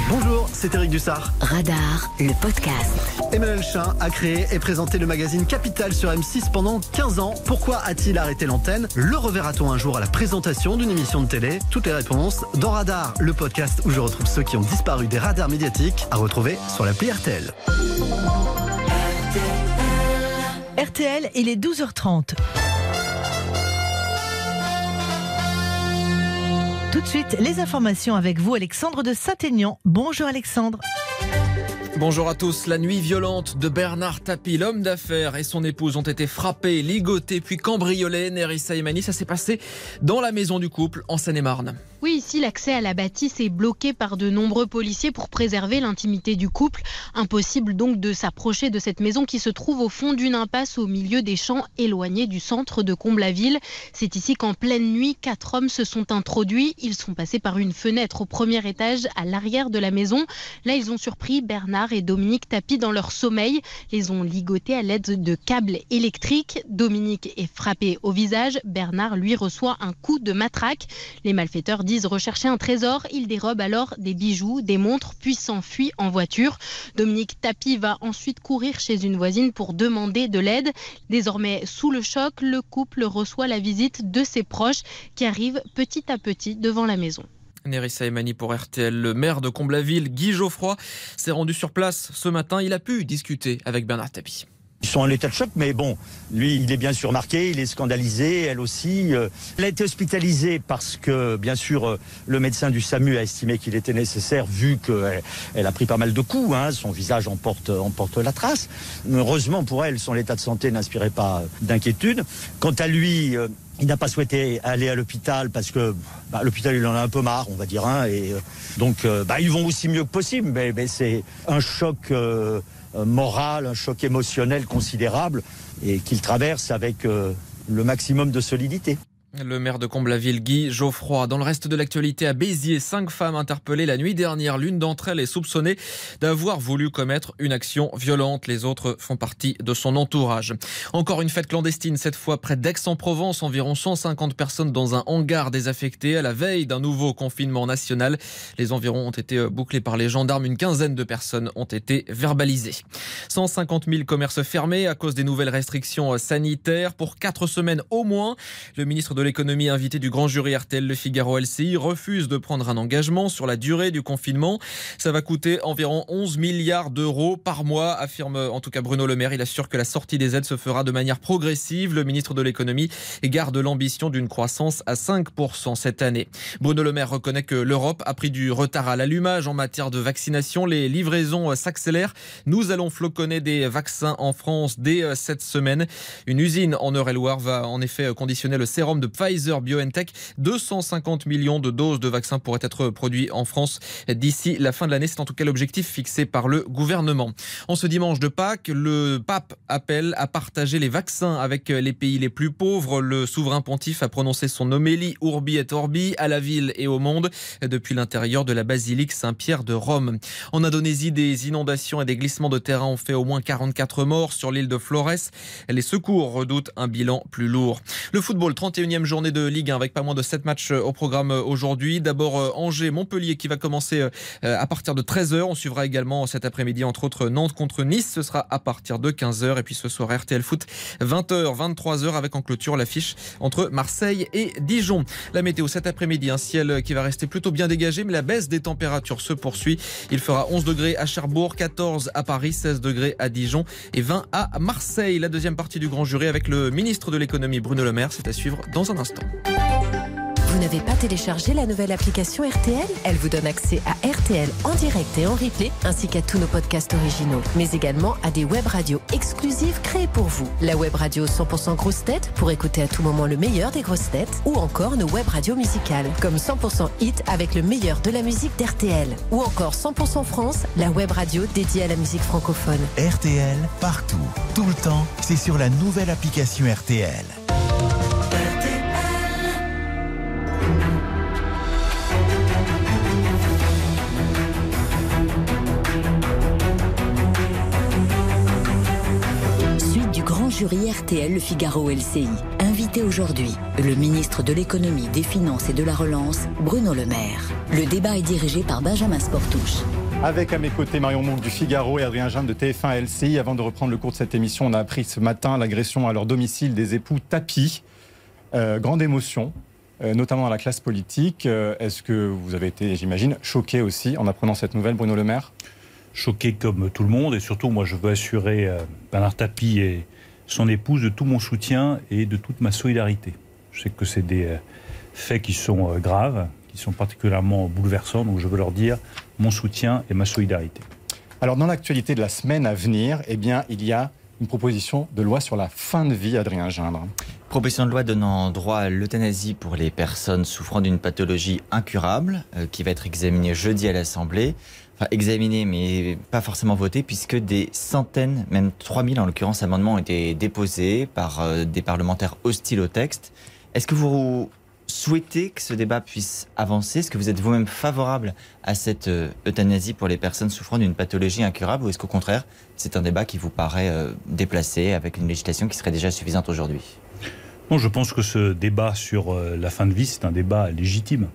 Bonjour, c'est Eric Dussard. Radar, le podcast. Emmanuel Chin a créé et présenté le magazine Capital sur M6 pendant 15 ans. Pourquoi a-t-il arrêté l'antenne? Le reverra-t-on un jour à la présentation d'une émission de télé? Toutes les réponses dans Radar, le podcast où je retrouve ceux qui ont disparu des radars médiatiques à retrouver sur l'appli RTL. RTL, il est 12h30. Tout de suite, les informations avec vous, Alexandre de Saint-Aignan. Bonjour Alexandre. Bonjour à tous. La nuit violente de Bernard Tapie, l'homme d'affaires et son épouse ont été frappés, ligotés puis cambriolés. Nerissa Emani, ça s'est passé dans la maison du couple en Seine-et-Marne. Oui, ici, l'accès à la bâtisse est bloqué par de nombreux policiers pour préserver l'intimité du couple. Impossible donc de s'approcher de cette maison qui se trouve au fond d'une impasse au milieu des champs éloignés du centre de Comble-la-Ville. C'est ici qu'en pleine nuit, quatre hommes se sont introduits. Ils sont passés par une fenêtre au premier étage à l'arrière de la maison. Là, ils ont surpris Bernard et Dominique Tapie dans leur sommeil. Les ont ligotés à l'aide de câbles électriques. Dominique est frappé au visage. Bernard, lui, reçoit un coup de matraque. Les malfaiteurs rechercher un trésor. Ils dérobent alors des bijoux, des montres, puis s'enfuient en voiture. Dominique Tapi va ensuite courir chez une voisine pour demander de l'aide. Désormais sous le choc, le couple reçoit la visite de ses proches qui arrivent petit à petit devant la maison. Nerissa Emani pour RTL. Le maire de Comblaville, Guy Geoffroy, s'est rendu sur place ce matin. Il a pu discuter avec Bernard Tapie. Ils sont en état de choc, mais bon, lui, il est bien sûr marqué, il est scandalisé, elle aussi. Euh. Elle a été hospitalisée parce que, bien sûr, euh, le médecin du SAMU a estimé qu'il était nécessaire, vu qu'elle elle a pris pas mal de coups, hein, son visage en porte la trace. Heureusement pour elle, son état de santé n'inspirait pas d'inquiétude. Quant à lui, euh, il n'a pas souhaité aller à l'hôpital parce que bah, l'hôpital il en a un peu marre, on va dire. Hein, et donc bah, ils vont aussi mieux que possible, mais, mais c'est un choc euh, moral, un choc émotionnel considérable et qu'il traverse avec euh, le maximum de solidité. Le maire de Comble-la-Ville, Guy Geoffroy. Dans le reste de l'actualité, à Béziers, cinq femmes interpellées la nuit dernière. L'une d'entre elles est soupçonnée d'avoir voulu commettre une action violente. Les autres font partie de son entourage. Encore une fête clandestine, cette fois près d'Aix-en-Provence. Environ 150 personnes dans un hangar désaffecté à la veille d'un nouveau confinement national. Les environs ont été bouclés par les gendarmes. Une quinzaine de personnes ont été verbalisées. 150 000 commerces fermés à cause des nouvelles restrictions sanitaires pour quatre semaines au moins. Le ministre de de l'économie invité du grand jury RTL Le Figaro LCI refuse de prendre un engagement sur la durée du confinement. Ça va coûter environ 11 milliards d'euros par mois, affirme en tout cas Bruno Le Maire. Il assure que la sortie des aides se fera de manière progressive. Le ministre de l'économie garde l'ambition d'une croissance à 5% cette année. Bruno Le Maire reconnaît que l'Europe a pris du retard à l'allumage en matière de vaccination. Les livraisons s'accélèrent. Nous allons floconner des vaccins en France dès cette semaine. Une usine en Eure-et-Loire va en effet conditionner le sérum de Pfizer BioNTech. 250 millions de doses de vaccins pourraient être produits en France d'ici la fin de l'année. C'est en tout cas l'objectif fixé par le gouvernement. En ce dimanche de Pâques, le pape appelle à partager les vaccins avec les pays les plus pauvres. Le souverain pontife a prononcé son homélie Urbi et Orbi à la ville et au monde depuis l'intérieur de la basilique Saint-Pierre de Rome. En Indonésie, des inondations et des glissements de terrain ont fait au moins 44 morts sur l'île de Flores. Les secours redoutent un bilan plus lourd. Le football, 31e journée de Ligue 1 avec pas moins de 7 matchs euh, au programme euh, aujourd'hui. D'abord euh, Angers-Montpellier qui va commencer à partir de 13h. On suivra également cet après-midi entre autres Nantes contre Nice. Ce sera à partir de 15h. Et puis ce soir RTL Foot 20h, 23h avec en clôture l'affiche entre Marseille et Dijon. La météo cet après-midi, un ciel qui va rester plutôt bien dégagé mais la baisse des températures se poursuit. Il fera 11 degrés à Cherbourg, 14 à Paris, 16 degrés à Dijon et 20 à Marseille. La deuxième partie du grand jury avec le ministre de l'économie Bruno Le Maire, c'est à suivre dans un instant. Vous n'avez pas téléchargé la nouvelle application RTL Elle vous donne accès à RTL en direct et en replay, ainsi qu'à tous nos podcasts originaux, mais également à des web radios exclusives créées pour vous. La web radio 100% grosse tête pour écouter à tout moment le meilleur des grosses têtes, ou encore nos web radios musicales, comme 100% hit avec le meilleur de la musique d'RTL, ou encore 100% France, la web radio dédiée à la musique francophone. RTL, partout, tout le temps, c'est sur la nouvelle application RTL. Jury RTL Le Figaro LCI. Invité aujourd'hui, le ministre de l'économie, des finances et de la relance, Bruno Le Maire. Le débat est dirigé par Benjamin Sportouche. Avec à mes côtés Marion Mouk du Figaro et Adrien Jeanne de TF1 LCI. Avant de reprendre le cours de cette émission, on a appris ce matin l'agression à leur domicile des époux Tapi. Euh, grande émotion, euh, notamment à la classe politique. Euh, est-ce que vous avez été, j'imagine, choqué aussi en apprenant cette nouvelle, Bruno Le Maire? Choqué comme tout le monde et surtout, moi, je veux assurer Bernard Tapie et son épouse de tout mon soutien et de toute ma solidarité. Je sais que c'est des euh, faits qui sont euh, graves, qui sont particulièrement bouleversants, donc je veux leur dire mon soutien et ma solidarité. Alors dans l'actualité de la semaine à venir, eh bien, il y a une proposition de loi sur la fin de vie, Adrien Gindre. Proposition de loi donnant droit à l'euthanasie pour les personnes souffrant d'une pathologie incurable, euh, qui va être examinée jeudi à l'Assemblée. Enfin, examinée, mais pas forcément votée, puisque des centaines, même 3000 en l'occurrence, amendements ont été déposés par euh, des parlementaires hostiles au texte. Est-ce que vous souhaitez que ce débat puisse avancer? Est-ce que vous êtes vous-même favorable à cette euh, euthanasie pour les personnes souffrant d'une pathologie incurable ou est-ce qu'au contraire, c'est un débat qui vous paraît déplacé avec une législation qui serait déjà suffisante aujourd'hui? Non, je pense que ce débat sur euh, la fin de vie, c'est un débat légitime.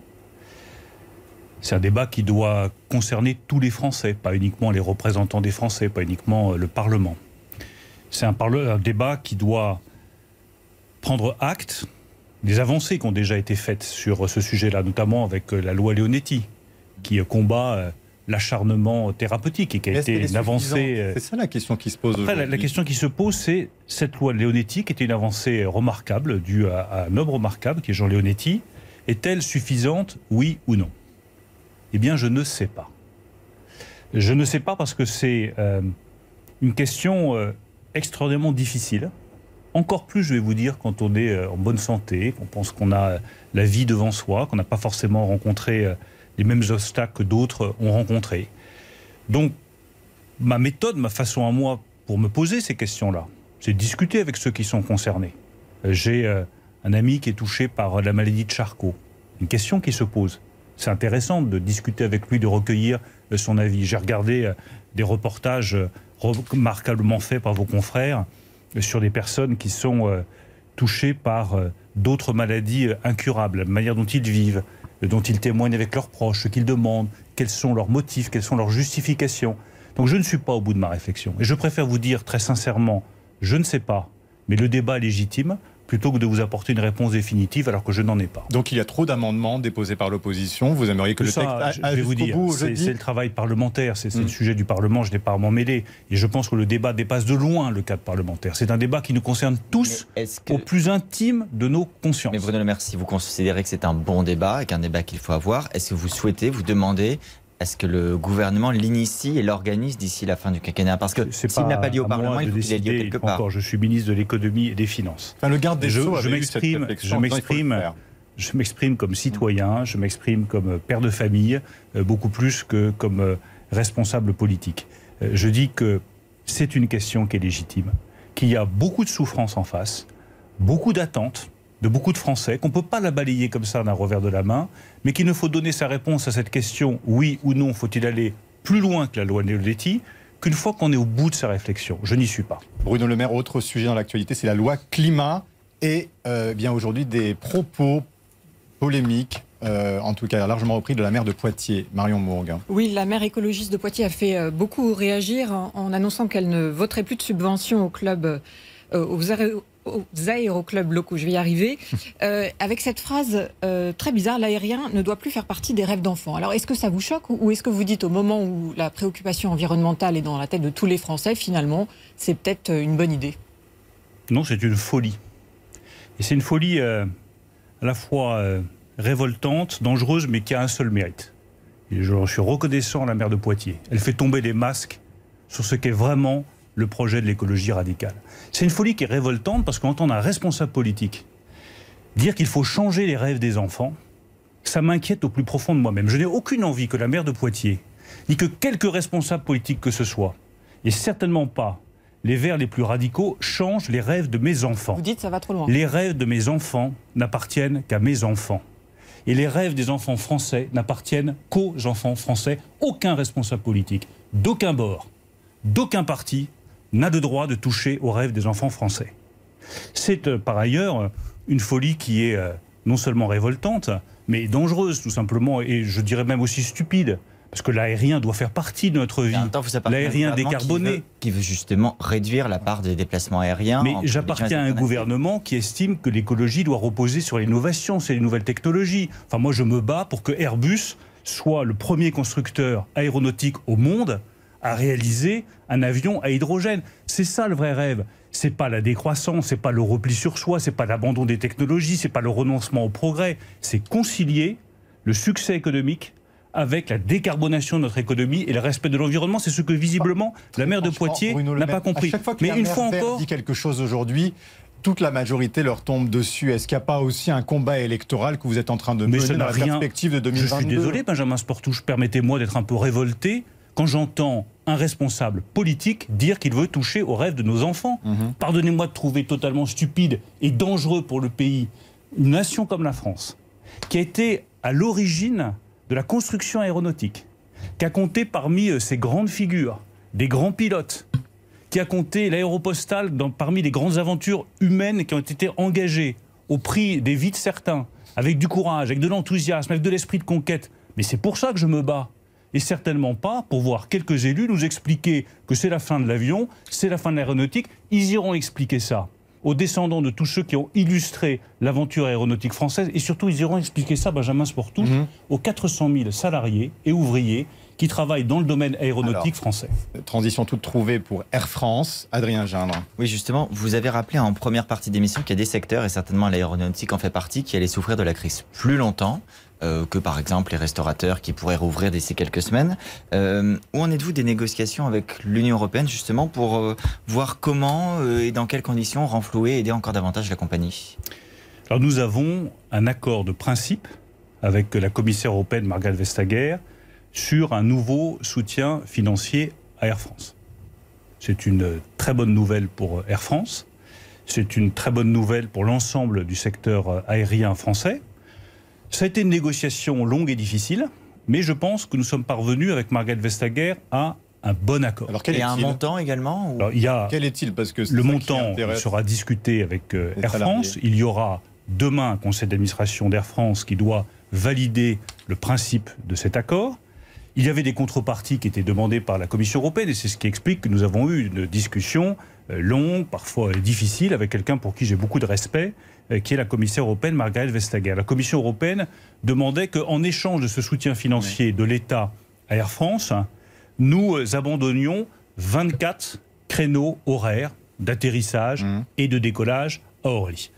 C'est un débat qui doit concerner tous les Français, pas uniquement les représentants des Français, pas uniquement le Parlement. C'est un, un débat qui doit prendre acte des avancées qui ont déjà été faites sur ce sujet-là, notamment avec euh, la loi Leonetti, qui euh, combat euh, l'acharnement thérapeutique et qui a été une avancée. C'est ça la question qui se pose. Après, la, la, question qui se pose, c'est cette loi Leonetti, qui était une avancée remarquable, due à, un homme remarquable, qui est Jean Leonetti, est-elle suffisante, oui ou non? Eh bien, je ne sais pas. Je ne sais pas parce que c'est euh, une question euh, extraordinairement difficile encore plus, je vais vous dire, quand on est euh, en bonne santé, qu'on pense qu'on a la vie devant soi, qu'on n'a pas forcément rencontré euh, les mêmes obstacles que d'autres ont rencontrés. Donc, ma méthode, ma façon à moi pour me poser ces questions-là, c'est de discuter avec ceux qui sont concernés. Euh, j'ai un ami qui est touché par la maladie de Charcot. Une question qui se pose. C'est intéressant de discuter avec lui, de recueillir son avis. J'ai regardé des reportages remarquablement faits par vos confrères sur des personnes qui sont euh, touchées par euh, d'autres maladies euh, incurables, la manière dont ils vivent, dont ils témoignent avec leurs proches, ce qu'ils demandent, quels sont leurs motifs, quelles sont leurs justifications. Donc je ne suis pas au bout de ma réflexion. Et je préfère vous dire très sincèrement, je ne sais pas, mais le débat est légitime plutôt que de vous apporter une réponse définitive alors que je n'en ai pas. Donc il y a trop d'amendements déposés par l'opposition. Vous aimeriez que le texte je vais vous dire, c'est le travail parlementaire, c'est le hmm. sujet du Parlement, je n'ai pas à m'en mêler. Et je pense que le débat dépasse de loin le cadre parlementaire. C'est un débat qui nous concerne tous au plus intime de nos consciences. Mais Bruno Le Maire, si vous considérez que c'est un bon débat et qu'un débat qu'il faut avoir, est-ce que vous souhaitez, vous demandez est-ce que le gouvernement l'initie et l'organise d'ici la fin du quinquennat Parce que s'il n'a pas dit au Parlement, il faut qu'il ait dit quelque part. Encore, je suis ministre de l'économie et des finances. Enfin, le garde des je, Sceaux je m'exprime, je m'exprime, je m'exprime comme citoyen, je m'exprime comme père de famille, euh, beaucoup plus que comme euh, responsable politique. Euh, je dis que c'est une question qui est légitime, qu'il y a beaucoup de souffrance en face, beaucoup d'attentes de beaucoup de Français, qu'on ne peut pas la balayer comme ça d'un revers de la main, mais qu'il ne faut donner sa réponse à cette question, oui ou non, faut-il aller plus loin que la loi Neoletti, qu'une fois qu'on est au bout de sa réflexion. Je n'y suis pas. Bruno Le Maire, autre sujet dans l'actualité, c'est la loi climat et euh, bien aujourd'hui des propos polémiques euh, en tout cas largement repris de la maire de Poitiers, Marion Mourgue. Oui, la maire écologiste de Poitiers a fait euh, beaucoup réagir en, annonçant qu'elle ne voterait plus de subventions au club, aux, aux aéroclubs locaux. Je vais y arriver. Euh, avec cette phrase euh, très bizarre, l'aérien ne doit plus faire partie des rêves d'enfants. Alors, est-ce que ça vous choque ou est-ce que vous dites au moment où la préoccupation environnementale est dans la tête de tous les Français, finalement, c'est peut-être euh, une bonne idée? Non, c'est une folie. Et c'est une folie à la fois révoltante, dangereuse, mais qui a un seul mérite. Et je suis reconnaissant à la maire de Poitiers. Elle fait tomber les masques sur ce qu'est vraiment le projet de l'écologie radicale. C'est une folie qui est révoltante parce qu'on entend un responsable politique dire qu'il faut changer les rêves des enfants, ça m'inquiète au plus profond de moi-même. Je n'ai aucune envie que la maire de Poitiers, ni que quelques responsables politiques que ce soit, et certainement pas les Verts les plus radicaux, changent les rêves de mes enfants. Vous dites ça va trop loin. Les rêves de mes enfants n'appartiennent qu'à mes enfants. Et les rêves des enfants français n'appartiennent qu'aux enfants français. Aucun responsable politique, d'aucun bord, d'aucun parti n'a de droit de toucher aux rêves des enfants français. C'est euh, par ailleurs une folie qui est euh, non seulement révoltante, mais dangereuse tout simplement, et je dirais même aussi stupide. Parce que l'aérien doit faire partie de notre vie. L'aérien décarboné. Qui veut, justement réduire la part des déplacements aériens. Mais j'appartiens à un gouvernement qui estime que l'écologie doit reposer sur l'innovation, c'est les nouvelles technologies. Enfin, moi, je me bats pour que Airbus soit le premier constructeur aéronautique au monde à réaliser un avion à hydrogène. C'est ça le vrai rêve. c'est pas la décroissance, c'est pas le repli sur soi, c'est pas l'abandon des technologies, c'est pas le renoncement au progrès, c'est concilier le succès économique avec la décarbonation de notre économie et le respect de l'environnement. C'est ce que visiblement la maire de Poitiers n'a pas compris. chaque fois Mais une fois encore, dit quelque chose aujourd'hui, toute la majorité leur tombe dessus. Est-ce qu'il n'y a pas aussi un combat électoral que vous êtes en train de mener dans la perspective de 2022 Je suis désolé, Benjamin Sportouche, permettez-moi d'être un peu révolté quand j'entends un responsable politique dire qu'il veut toucher aux rêves de nos enfants. Mhm. Pardonnez-moi de trouver totalement stupide et dangereux pour le pays une nation comme la France, qui a été à l'origine de la construction aéronautique, qui a compté parmi euh, ses grandes figures des grands pilotes, qui a compté l'aéropostale parmi les grandes aventures humaines qui ont été engagées au prix des vies de certains, avec du courage, avec de l'enthousiasme, avec de l'esprit de conquête. Mais c'est pour ça que je me bats et certainement pas pour voir quelques élus nous expliquer que c'est la fin de l'avion, c'est la fin de l'aéronautique. Ils iront expliquer ça aux descendants de tous ceux qui ont illustré l'aventure aéronautique française et surtout ils iront expliquer ça, Benjamin Sportouche, mhm. aux 400 000 salariés et ouvriers qui travaillent dans le domaine aéronautique français. Transition toute trouvée pour Air France. Adrien Gindre. Oui, justement, vous avez rappelé en première partie d'émission qu'il y a des secteurs, et certainement l'aéronautique en fait partie, qui allaient souffrir de la crise plus longtemps. Euh, que par exemple les restaurateurs qui pourraient rouvrir d'ici quelques semaines. Euh, où en êtes-vous des négociations avec l'Union européenne justement pour euh, voir comment et dans quelles conditions renflouer et aider encore davantage la compagnie? Alors nous avons un accord de principe avec la commissaire européenne Margrethe Vestager sur un nouveau soutien financier à Air France. C'est une très bonne nouvelle pour Air France. C'est une très bonne nouvelle pour l'ensemble du secteur aérien français ça a été une négociation longue et difficile, mais je pense que nous sommes parvenus avec Margaret Vestager à un bon accord. Alors, quel et un montant également il y a Quel est-il? Parce que le montant sera discuté avec euh, Air France. Il y aura demain un conseil d'administration d'Air France qui doit valider le principe de cet accord. Il y avait des contreparties qui étaient demandées par la Commission européenne et c'est ce qui explique que nous avons eu une discussion euh, longue, parfois difficile, avec quelqu'un pour qui j'ai beaucoup de respect qui est la commissaire européenne Margaret Vestager. La Commission européenne demandait qu'en échange de ce soutien financier de l'État à Air France, nous euh, abandonnions 24 créneaux horaires d'atterrissage mmh. et de décollage à Orly.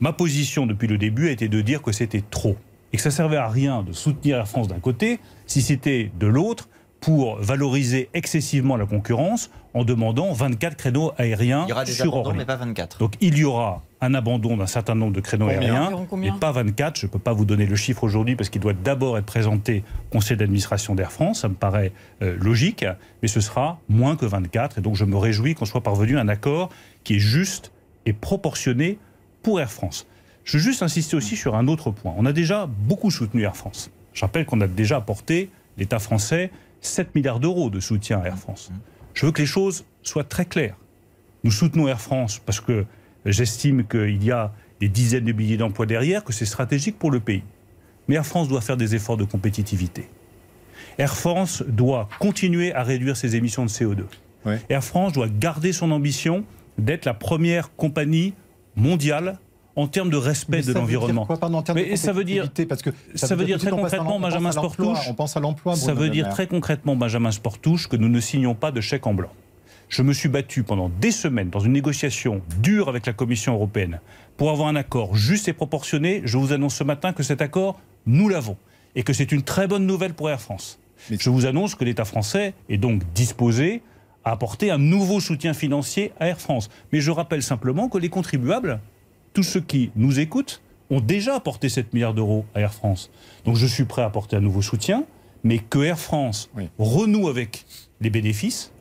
Ma position depuis le début a été de dire que c'était trop et que ça servait à rien de soutenir Air France d'un côté si c'était de l'autre pour valoriser excessivement la concurrence en demandant 24 créneaux aériens il y aura des sur Orly. mais pas 24. Donc il y aura un abandon d'un certain nombre de créneaux aériens, mais pas 24. Je ne peux pas vous donner le chiffre aujourd'hui parce qu'il doit d'abord être présenté au conseil d'administration d'Air France. Ça me paraît euh, logique, mais ce sera moins que 24. Et donc je me réjouis qu'on soit parvenu à un accord qui est juste et proportionné pour Air France. Je veux juste insister aussi sur un autre point. On a déjà beaucoup soutenu Air France. Je rappelle qu'on a déjà apporté, l'État français, 7 milliards d'euros de soutien à Air France. Je veux que les choses soient très claires. Nous soutenons Air France parce que j'estime qu'il y a des dizaines de milliers d'emplois derrière, que c'est stratégique pour le pays. Mais Air France doit faire des efforts de compétitivité. Air France doit continuer à réduire ses émissions de CO2. Air France doit garder son ambition d'être la première compagnie mondiale en termes de respect de l'environnement. Mais ça veut dire parce que ça, veut dire très concrètement Benjamin Sportouche. On pense à l'emploi. Ça veut dire très concrètement Benjamin Sportouche que nous ne signons pas de chèque en blanc. Je me suis battu pendant des semaines dans une négociation dure avec la Commission européenne pour avoir un accord juste et proportionné. Je vous annonce ce matin que cet accord, nous l'avons et que c'est une très bonne nouvelle pour Air France. Je vous annonce que l'État français est donc disposé à apporter un nouveau soutien financier à Air France. Mais je rappelle simplement que les contribuables tous ceux qui nous écoutent ont déjà apporté 7 milliards d'euros à Air France. Donc je suis prêt à apporter un nouveau soutien, mais que Air France renoue avec les bénéfices,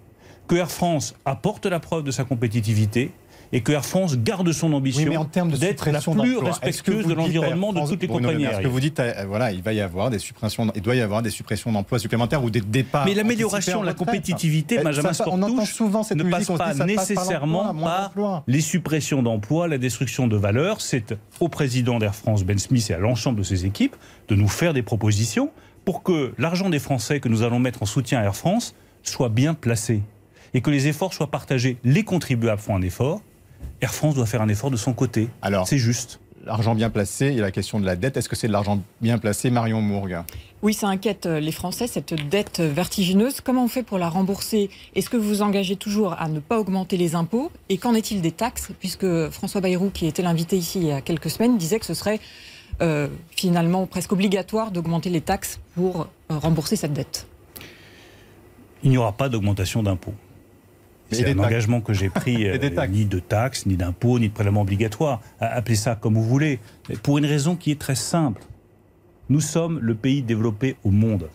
que Air France apporte la preuve de sa compétitivité, et que Air France garde son ambition d'être la plus respectueuse de l'environnement de toutes les compagnies aériennes. que vous dites, voilà, il va y avoir des suppressions, il doit y avoir des suppressions d'emplois supplémentaires ou des départs. Mais l'amélioration de la compétitivité, Benjamin Sportouche, ne passe pas nécessairement par les suppressions d'emplois, la destruction de valeurs. C'est au président d'Air France, Ben Smith, et à l'ensemble de ses équipes de nous faire des propositions pour que l'argent des Français que nous allons mettre en soutien à Air France soit bien placé et que les efforts soient partagés. Les contribuables font un effort, Air France doit faire un effort de son côté. Alors, c'est juste. l'argent bien placé et la question de la dette. Est-ce que c'est de l'argent bien placé, Marion Mourgue Oui, ça inquiète euh, les Français, cette dette vertigineuse. Comment on fait pour la rembourser? Est-ce que vous vous engagez toujours à ne pas augmenter les impôts? Et qu'en est-il des taxes? Puisque François Bayrou, qui était l'invité ici il y a quelques semaines, disait que ce serait euh, finalement presque obligatoire d'augmenter les taxes pour euh, rembourser cette dette. Il n'y aura pas d'augmentation d'impôts. C'est un engagement que j'ai pris, euh, ni de taxes, ni d'impôts, ni de prélèvements obligatoires. Appelez ça comme vous voulez. pour une raison qui est très simple. Nous sommes le pays développé au monde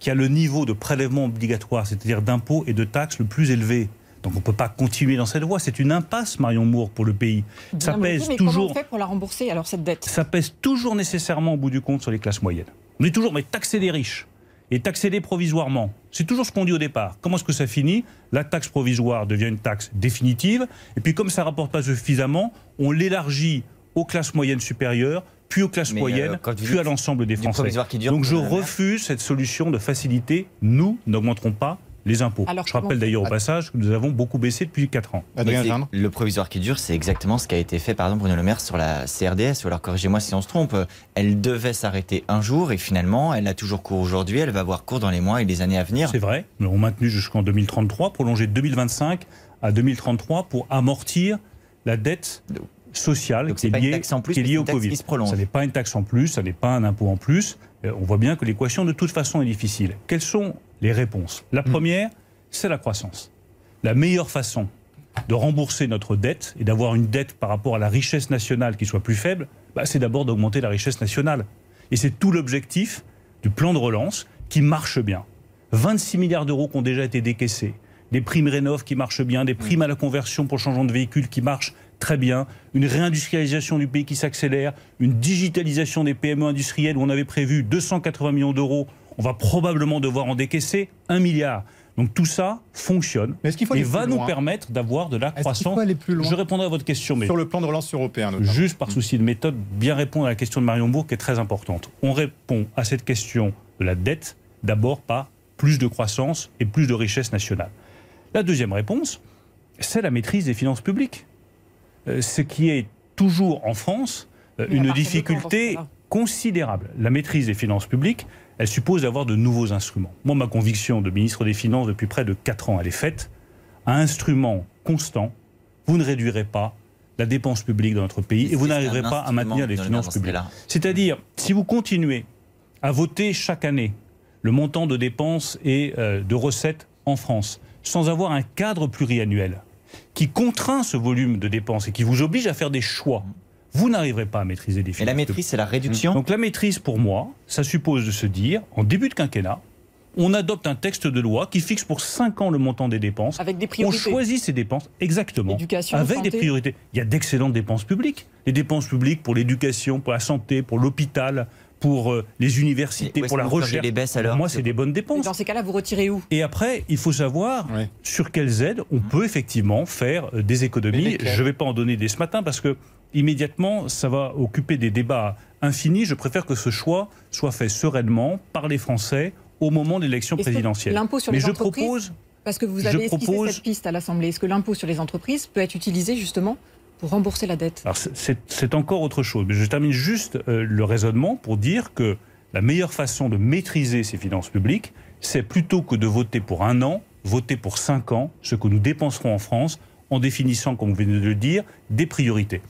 qui a le niveau de prélèvement obligatoire, c'est-à-dire d'impôts et de taxes le plus élevé. Donc on ne peut pas continuer dans cette voie. C'est une impasse, Marion Moore, pour le pays. ça pèse mais toujours. Comment on fait pour la rembourser alors cette dette? Ça pèse toujours nécessairement au bout du compte sur les classes moyennes. On dit toujours mais taxer les riches et taxer les provisoirement. C'est toujours ce qu'on dit au départ. Comment est-ce que ça finit? La taxe provisoire devient une taxe définitive. Et puis comme ça ne rapporte pas suffisamment, on l'élargit aux classes moyennes supérieures, puis aux classes euh, moyennes, puis à l'ensemble des Français. Donc je refuse cette solution de facilité. Nous n'augmenterons pas les impôts. je rappelle d'ailleurs au passage que nous avons beaucoup baissé depuis 4 ans. le provisoire qui dure, c'est exactement ce qui a été fait par exemple Bruno Le Maire sur la CRDS, ou alors corrigez-moi si on se trompe, elle devait s'arrêter un jour et finalement elle a toujours cours aujourd'hui, elle va avoir cours dans les mois et les années à venir. C'est vrai, nous l'avons maintenu jusqu'en 2033, prolongé de 2025 à 2033 pour amortir la dette sociale qui est, liée, qui est liée au Covid. Ce n'est pas une taxe en plus, ce n'est pas un impôt en plus. Euh, on voit bien que l'équation de toute façon est difficile. Quelles sont les réponses. La hmm. première, c'est la croissance. La meilleure façon de rembourser notre dette et d'avoir une dette par rapport à la richesse nationale qui soit plus faible, bah, c'est d'abord d'augmenter la richesse nationale. Et c'est tout l'objectif du plan de relance qui marche bien. 26 milliards d'euros qui ont déjà été décaissés, des primes rénov qui marchent bien, des primes à la conversion pour changement de véhicule qui marchent très bien, une réindustrialisation du pays qui s'accélère, une digitalisation des PME industrielles où on avait prévu 280 millions d'euros on va probablement devoir en décaisser un milliard. Donc tout ça fonctionne et va nous permettre d'avoir de la croissance. Aller plus loin je répondrai à votre question, mais sur le plan de relance européen, juste par souci de méthode, bien répondre à la question de Marion Bourg qui est très importante. On répond à cette question de la dette d'abord par plus de croissance et plus de richesse nationale. La deuxième réponse, c'est la maîtrise des finances publiques, euh, ce qui est toujours en France euh, une difficulté considérable. La maîtrise des finances publiques, elle suppose d'avoir de nouveaux instruments. Moi, ma conviction de ministre des Finances depuis près de 4 ans, elle est faite. Un instrument constant, vous ne réduirez pas la dépense publique dans notre pays et vous n'arriverez pas à maintenir les finances publiques. C'est-à-dire, si vous continuez à voter chaque année le montant de dépenses et euh, de recettes en France, sans avoir un cadre pluriannuel qui contraint ce volume de dépenses et qui vous oblige à faire des choix, vous n'arriverez pas à maîtriser les finances. Et la maîtrise, c'est la réduction Donc la maîtrise, pour moi, ça suppose de se dire, en début de quinquennat, on adopte un texte de loi qui fixe pour 5 ans le montant des dépenses. Avec des priorités. On choisit ces dépenses, exactement. avec des priorités. Il y a d'excellentes dépenses publiques. Les dépenses publiques pour l'éducation, pour la santé, pour l'hôpital, pour euh, les universités, pour la recherche. Les baisses alors moi, c'est des bonnes dépenses. dans ces cas-là, vous retirez où? Et après, il faut savoir sur quelles aides on peut effectivement faire euh, des économies. Je ne vais pas en donner des ce matin parce que immédiatement, ça va occuper des débats infinis. Je préfère que ce choix soit fait sereinement par les Français au moment de l'élection présidentielle. L'impôt sur les entreprises, parce que vous avez esquissé cette piste à l'Assemblée, est-ce que l'impôt sur les entreprises peut être utilisé justement pour rembourser la dette? C'est encore autre chose. Mais je termine juste euh, le raisonnement pour dire que la meilleure façon de maîtriser ces finances publiques, c'est plutôt que de voter pour un an, voter pour cinq ans, ce que nous dépenserons en France, en définissant, comme vous venez de le dire, des priorités.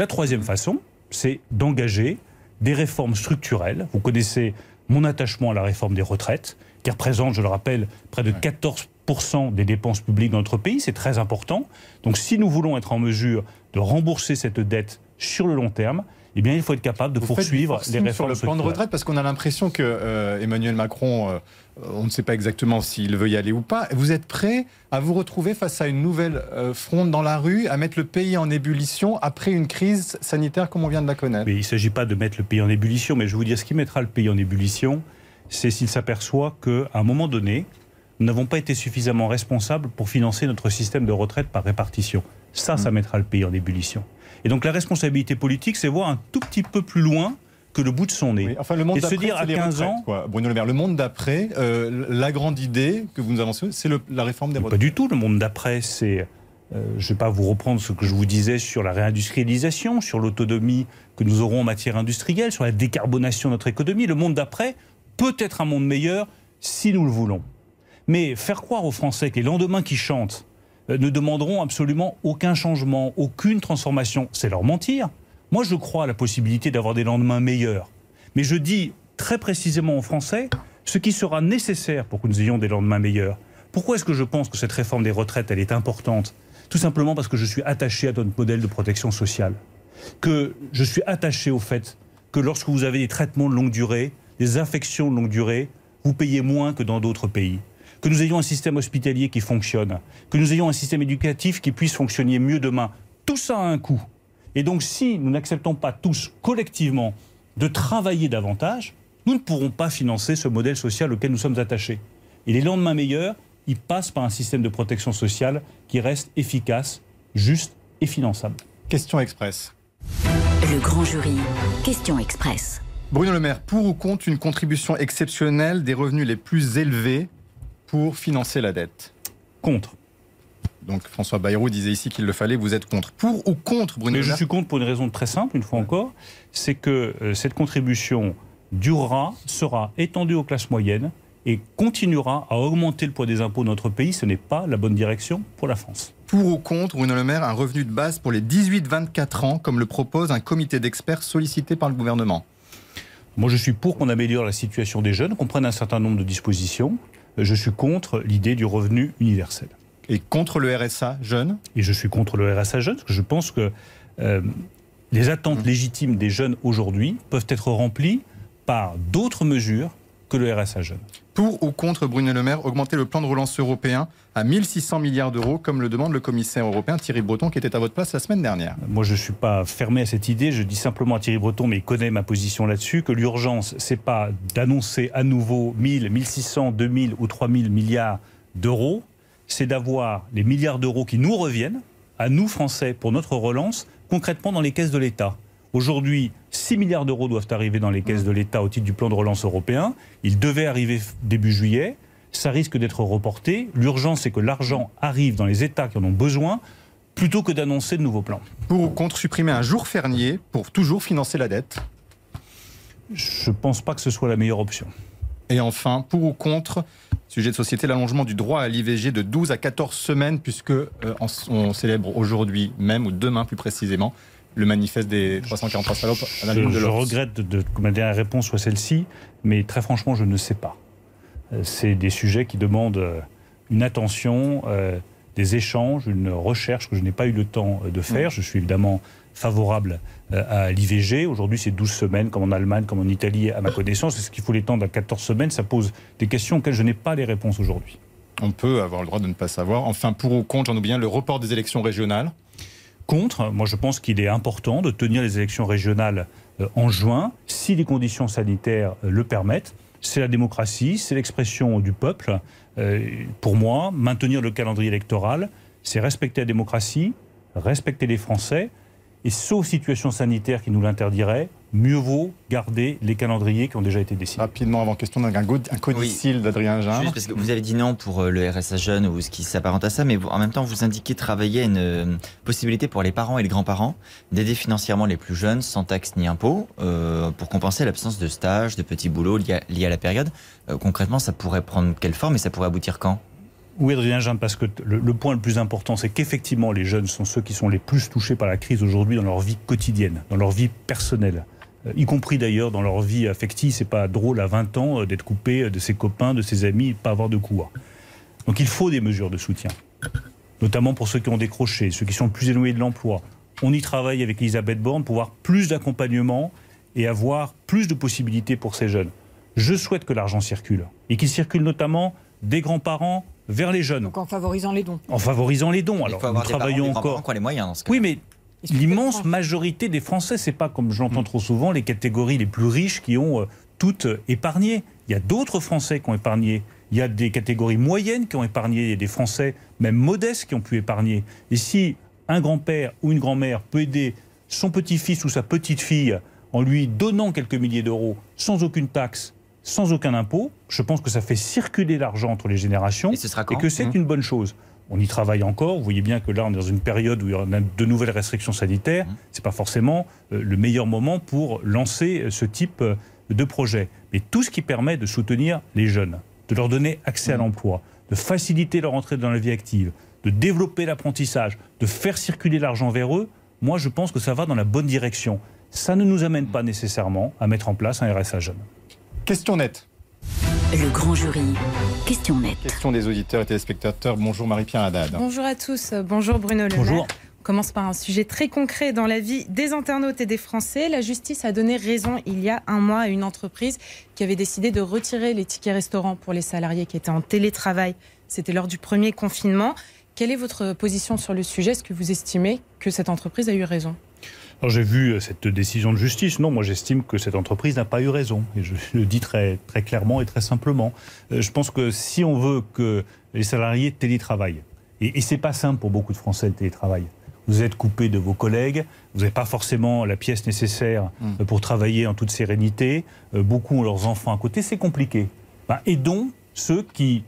La troisième façon, c'est d'engager des réformes structurelles. Vous connaissez mon attachement à la réforme des retraites, qui représente, je le rappelle, près de 14% des dépenses publiques dans notre pays. C'est très important. Donc si nous voulons être en mesure de rembourser cette dette sur le long terme, eh bien, il faut être capable de poursuivre les réformes sur le plan de retraite parce qu'on a l'impression que euh, Emmanuel Macron, euh, on ne sait pas exactement s'il veut y aller ou pas. Vous êtes prêt à vous retrouver face à une nouvelle euh, fronde dans la rue, à mettre le pays en ébullition après une crise sanitaire comme on vient de la connaître? Mais Il ne s'agit pas de mettre le pays en ébullition, mais je vais vous dire ce qui mettra le pays en ébullition, c'est s'il s'aperçoit qu'à un moment donné, nous n'avons pas été suffisamment responsables pour financer notre système de retraite par répartition. Ça, ça hmm. mettra le pays en ébullition. Et donc la responsabilité politique, c'est voir un tout petit peu plus loin que le bout de son nez. enfin, le monde et se dire à 15 ans. Bruno Le Maire, le monde d'après, euh, la grande idée que vous nous avancez, c'est la réforme des retraites. Pas du tout. Le monde d'après, c'est Euh, je ne vais pas vous reprendre ce que je vous disais sur la réindustrialisation, sur l'autonomie que nous aurons en matière industrielle, sur la décarbonation de notre économie. Le monde d'après peut être un monde meilleur si nous le voulons. Mais faire croire aux Français que les lendemains qui chantent ne demanderont absolument aucun changement, aucune transformation, c'est leur mentir. Moi, je crois à la possibilité d'avoir des lendemains meilleurs. Mais je dis très précisément aux Français ce qui sera nécessaire pour que nous ayons des lendemains meilleurs. Pourquoi est-ce que je pense que cette réforme des retraites, est importante? Tout simplement parce que je suis attaché à notre modèle de protection sociale. Que je suis attaché au fait que lorsque vous avez des traitements de longue durée, des infections de longue durée, vous payez moins que dans d'autres pays. Que nous ayons un système hospitalier qui fonctionne, que nous ayons un système éducatif qui puisse fonctionner mieux demain. Tout ça a un coût. Et donc si nous n'acceptons pas tous collectivement de travailler davantage, nous ne pourrons pas financer ce modèle social auquel nous sommes attachés. Et les lendemains meilleurs, ils passent par un système de protection sociale qui reste efficace, juste et finançable. Question express. Le grand jury, question express. Bruno Le Maire, pour ou contre une contribution exceptionnelle des revenus les plus élevés pour financer la dette Contre. Donc François Bayrou disait ici qu'il le fallait, vous êtes contre. Pour ou contre Bruno Mais Le je Maire suis contre pour une raison très simple, une fois encore, c'est que euh, cette contribution durera, sera étendue aux classes moyennes et continuera à augmenter le poids des impôts de notre pays. Ce n'est pas la bonne direction pour la France. Pour ou contre, Bruno Le Maire, un revenu de base pour les 18-24 ans, comme le propose un comité d'experts sollicité par le gouvernement Moi, je suis pour qu'on améliore la situation des jeunes, qu'on prenne un certain nombre de dispositions. Je suis contre l'idée du revenu universel. Et contre le RSA jeune? Et je suis contre le RSA jeune, parce que je pense que euh, les attentes légitimes des jeunes aujourd'hui peuvent être remplies par d'autres mesures que le RSA jeune. Pour ou contre Bruno Le Maire, augmenter le plan de relance européen à 1600 milliards d'euros, comme le demande le commissaire européen Thierry Breton, qui était à votre place la semaine dernière Moi, je ne suis pas fermé à cette idée. Je dis simplement à Thierry Breton, mais il connaît ma position là-dessus, que l'urgence, c'est pas d'annoncer à nouveau 1000, 1600, 2000 ou 3000 milliards d'euros. C'est d'avoir les milliards d'euros qui nous reviennent, à nous Français, pour notre relance, concrètement dans les caisses de l'État. Aujourd'hui, 6 milliards d'euros doivent arriver dans les caisses de l'État au titre du plan de relance européen. Ils devaient arriver début juillet. Ça risque d'être reporté. L'urgence, c'est que l'argent arrive dans les États qui en ont besoin plutôt que d'annoncer de nouveaux plans. Pour ou contre supprimer un jour fernier pour toujours financer la dette? Je ne pense pas que ce soit la meilleure option. Et enfin, pour ou contre, sujet de société, l'allongement du droit à l'IVG de 12 à 14 semaines, puisque euh, on, on célèbre aujourd'hui même, ou demain plus précisément, le manifeste des 343 salopes à la Je, de je regrette de- que ma dernière réponse soit celle-ci, mais très franchement, je ne sais pas. Euh, C'est des sujets qui demandent euh, une attention, euh, des échanges, une recherche que je n'ai pas eu le temps de faire. Je suis évidemment favorable à l'IVG. Aujourd'hui, c'est 12 semaines, comme en Allemagne, comme en Italie, à ma connaissance. Est-ce qu'il faut l'étendre à 14 semaines? Ça pose des questions auxquelles je n'ai pas les réponses aujourd'hui. On peut avoir le droit de ne pas savoir. Enfin, pour ou contre, j'en oublie un, le report des élections régionales. Contre, moi je pense qu'il est important de tenir les élections régionales euh, en juin, si les conditions sanitaires euh, le permettent. C'est la démocratie, c'est l'expression du peuple. Euh, Pour moi, maintenir le calendrier électoral, c'est respecter la démocratie, respecter les Français, et sauf situation sanitaire qui nous l'interdirait, mieux vaut garder les calendriers qui ont déjà été décidés. Rapidement, avant question d'un go- un codicile d'Adrien Gindre. Juste parce que vous avez dit non pour euh, le RSA jeune ou ce qui s'apparente à ça, mais en même temps, vous indiquez travailler à une euh, possibilité pour les parents et les grands-parents d'aider financièrement les plus jeunes sans taxe ni impôt euh, pour compenser l'absence de stage, de petits boulots liés à, liés à la période. Euh, concrètement, ça pourrait prendre quelle forme et ça pourrait aboutir quand? Oui, Adrien Gindre, parce que le point le plus important, c'est qu'effectivement, les jeunes sont ceux qui sont les plus touchés par la crise aujourd'hui dans leur vie quotidienne, dans leur vie personnelle. Y compris d'ailleurs dans leur vie affective. C'est pas drôle à 20 ans euh, d'être coupé euh, de ses copains, de ses amis, et pas avoir de coups. Donc il faut des mesures de soutien, notamment pour ceux qui ont décroché, ceux qui sont le plus éloignés de l'emploi. On y travaille avec Elisabeth Borne pour avoir plus d'accompagnement et avoir plus de possibilités pour ces jeunes. Je souhaite que l'argent circule et qu'il circule notamment des grands-parents vers les jeunes Donc en favorisant les dons. en favorisant les dons. Il Alors, faut nous avoir des parents, travaillons des grands-parents encore. qui ont les moyens dans ce cas. Oui, mais l'immense majorité des Français, c'est pas comme je l'entends trop souvent les catégories les plus riches qui ont euh, toutes euh, épargné. Il y a d'autres Français qui ont épargné. Il y a des catégories moyennes qui ont épargné. Il y a des Français, même modestes, qui ont pu épargner. Et si un grand-père ou une grand-mère peut aider son petit-fils ou sa petite-fille en lui donnant quelques milliers d'euros sans aucune taxe, sans aucun impôt, je pense que ça fait circuler l'argent entre les générations Et ce sera quand que c'est Mmh. une bonne chose. On y travaille encore. Vous voyez bien que là, on est dans une période où il y a de nouvelles restrictions sanitaires. Mmh. Ce n'est pas forcément euh, le meilleur moment pour lancer ce type euh, de projet. Mais tout ce qui permet de soutenir les jeunes, de leur donner accès à mmh. l'emploi, de faciliter leur entrée dans la vie active, de développer l'apprentissage, de faire circuler l'argent vers eux, moi je pense que ça va dans la bonne direction. Ça ne nous amène pas nécessairement à mettre en place un RSA jeune. Question nette. Le grand jury. Question nette. Question des auditeurs et téléspectateurs. Bonjour Marie-Pierre Haddad. Bonjour à tous. Bonjour Bruno Le Bonjour. On commence par un sujet très concret dans la vie des internautes et des Français. La justice a donné raison il y a un mois à une entreprise qui avait décidé de retirer les tickets restaurants pour les salariés qui étaient en télétravail. C'était lors du premier confinement. Quelle est votre position sur le sujet? Est-ce que vous estimez que cette entreprise a eu raison? J'ai vu euh, cette décision de justice. Non, moi j'estime que cette entreprise n'a pas eu raison. Et je le dis très, très clairement et très simplement. Euh, je pense que si on veut que les salariés télétravaillent, et, et c'est pas simple pour beaucoup de Français le télétravail, vous êtes coupé de vos collègues, vous n'avez pas forcément la pièce nécessaire hmm. euh, pour travailler en toute sérénité, beaucoup ont leurs enfants à côté, c'est compliqué. Ben, aidons ceux qui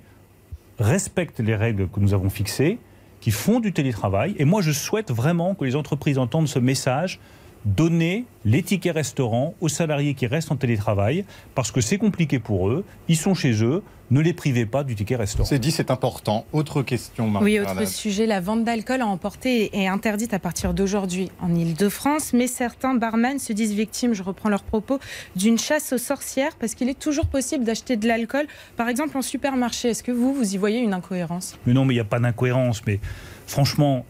respectent les règles que nous avons fixées qui font du télétravail. Et moi, je souhaite vraiment que les entreprises entendent ce message donner les tickets restaurants aux salariés qui restent en télétravail, parce que c'est compliqué pour eux, ils sont chez eux, ne les privez pas du ticket restaurant. C'est dit, c'est important. Autre question, Marie Oui, autre sujet, la vente d'alcool à emporter est interdite à partir d'aujourd'hui en Ile-de-France, mais certains barman se disent victimes, je reprends leurs propos, d'une chasse aux sorcières, parce qu'il est toujours possible d'acheter de l'alcool, par exemple en supermarché. Est-ce que vous, vous y voyez une incohérence? Mais Non, mais il n'y a pas d'incohérence, mais franchement,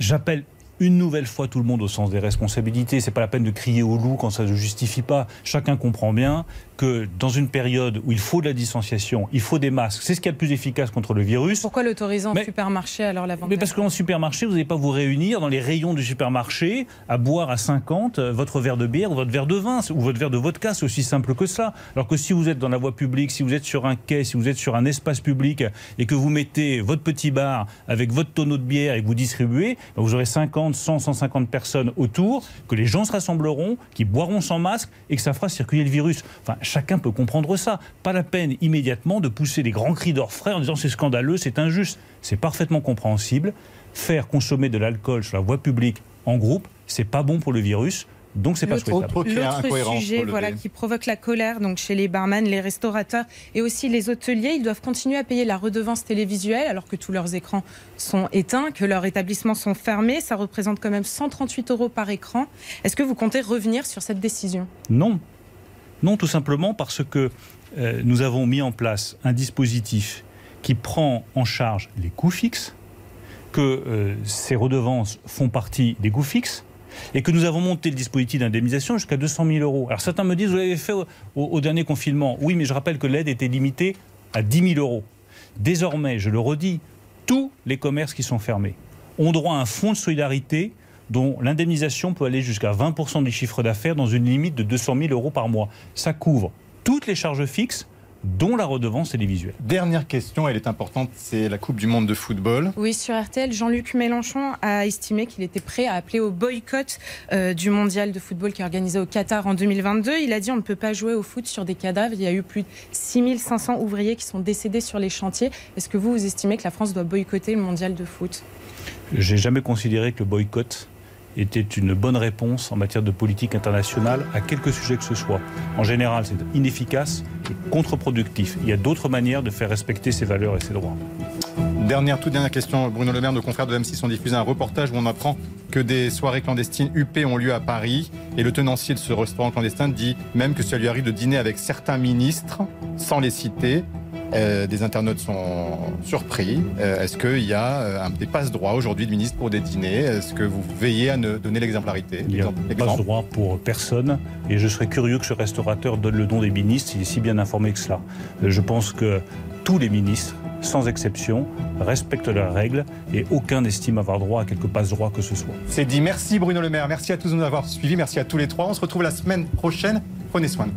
j'appelle une nouvelle fois tout le monde au sens des responsabilités. C'est pas la peine de crier au loup quand ça ne justifie pas. Chacun comprend bien que dans une période où il faut de la distanciation, il faut des masques, c'est ce qui est le plus efficace contre le virus. Pourquoi l'autoriser en supermarché alors la vente Mais parce qu'en supermarché, vous n'allez pas vous réunir dans les rayons du supermarché à boire à 50 euh, votre verre de bière ou votre verre de vin ou votre verre de vodka, c'est aussi simple que ça. Alors que si vous êtes dans la voie publique, si vous êtes sur un quai, si vous êtes sur un espace public et que vous mettez votre petit bar avec votre tonneau de bière et que vous distribuez, ben vous aurez 50, 100, 150 personnes autour, que les gens se rassembleront, qui boiront sans masque et que ça fera circuler le virus. Enfin, chacun peut comprendre ça. Pas la peine immédiatement de pousser des grands cris d'orfraie en disant c'est scandaleux, c'est injuste. C'est parfaitement compréhensible. Faire consommer de l'alcool sur la voie publique en groupe, c'est pas bon pour le virus. Donc c'est pas souhaitable. L'autre sujet voilà, qui provoque la colère donc chez les barman, les restaurateurs et aussi les hôteliers, ils doivent continuer à payer la redevance télévisuelle alors que tous leurs écrans sont éteints, que leurs établissements sont fermés. Ça représente quand même 138 euros par écran. Est-ce que vous comptez revenir sur cette décision? Non, non, tout simplement parce que euh, nous avons mis en place un dispositif qui prend en charge les coûts fixes, que euh, ces redevances font partie des coûts fixes, et que nous avons monté le dispositif d'indemnisation jusqu'à 200 000 euros. Alors certains me disent, vous l'avez fait au, dernier confinement. Oui, mais je rappelle que l'aide était limitée à 10 000 euros. Désormais, je le redis, tous les commerces qui sont fermés ont droit à un fonds de solidarité dont l'indemnisation peut aller jusqu'à 20% du chiffre d'affaires dans une limite de 200 000 euros par mois. Ça couvre toutes les charges fixes dont la redevance télévisuelle. Dernière question, elle est importante, c'est la Coupe du Monde de football. Oui, sur RTL, Jean-Luc Mélenchon a estimé qu'il était prêt à appeler au boycott euh, du mondial de football qui est organisé au Qatar en 2022. Il a dit on ne peut pas jouer au foot sur des cadavres. Il y a eu plus de 6500 ouvriers qui sont décédés sur les chantiers. Est-ce que vous, vous estimez que la France doit boycotter le mondial de foot? J'ai jamais considéré que le boycott était une bonne réponse en matière de politique internationale à quelque sujet que ce soit. En général, c'est inefficace et contre-productif. Il y a d'autres manières de faire respecter ses valeurs et ses droits. Dernière, toute dernière question. Bruno Le Maire, nos confrères de M6 ont diffusé un reportage où on apprend que des soirées clandestines UP ont lieu à Paris. Et le tenancier de ce restaurant clandestin dit même que ça lui arrive de dîner avec certains ministres, sans les citer. Euh, des internautes sont surpris. Euh, est-ce qu'il y a euh, des passe-droits aujourd'hui de ministre pour des dîners? Est-ce que vous veillez à ne donner l'exemplarité? Il n'y a passe-droit pour personne. Et je serais curieux que ce restaurateur donne le nom des ministres. Il est si bien informé que cela. Je pense que tous les ministres sans exception, respectent leurs règles et aucun n'estime avoir droit à quelque passe-droit que ce soit. C'est dit. Merci Bruno Le Maire. Merci à tous de nous avoir suivis. Merci à tous les trois. On se retrouve la semaine prochaine. Prenez soin.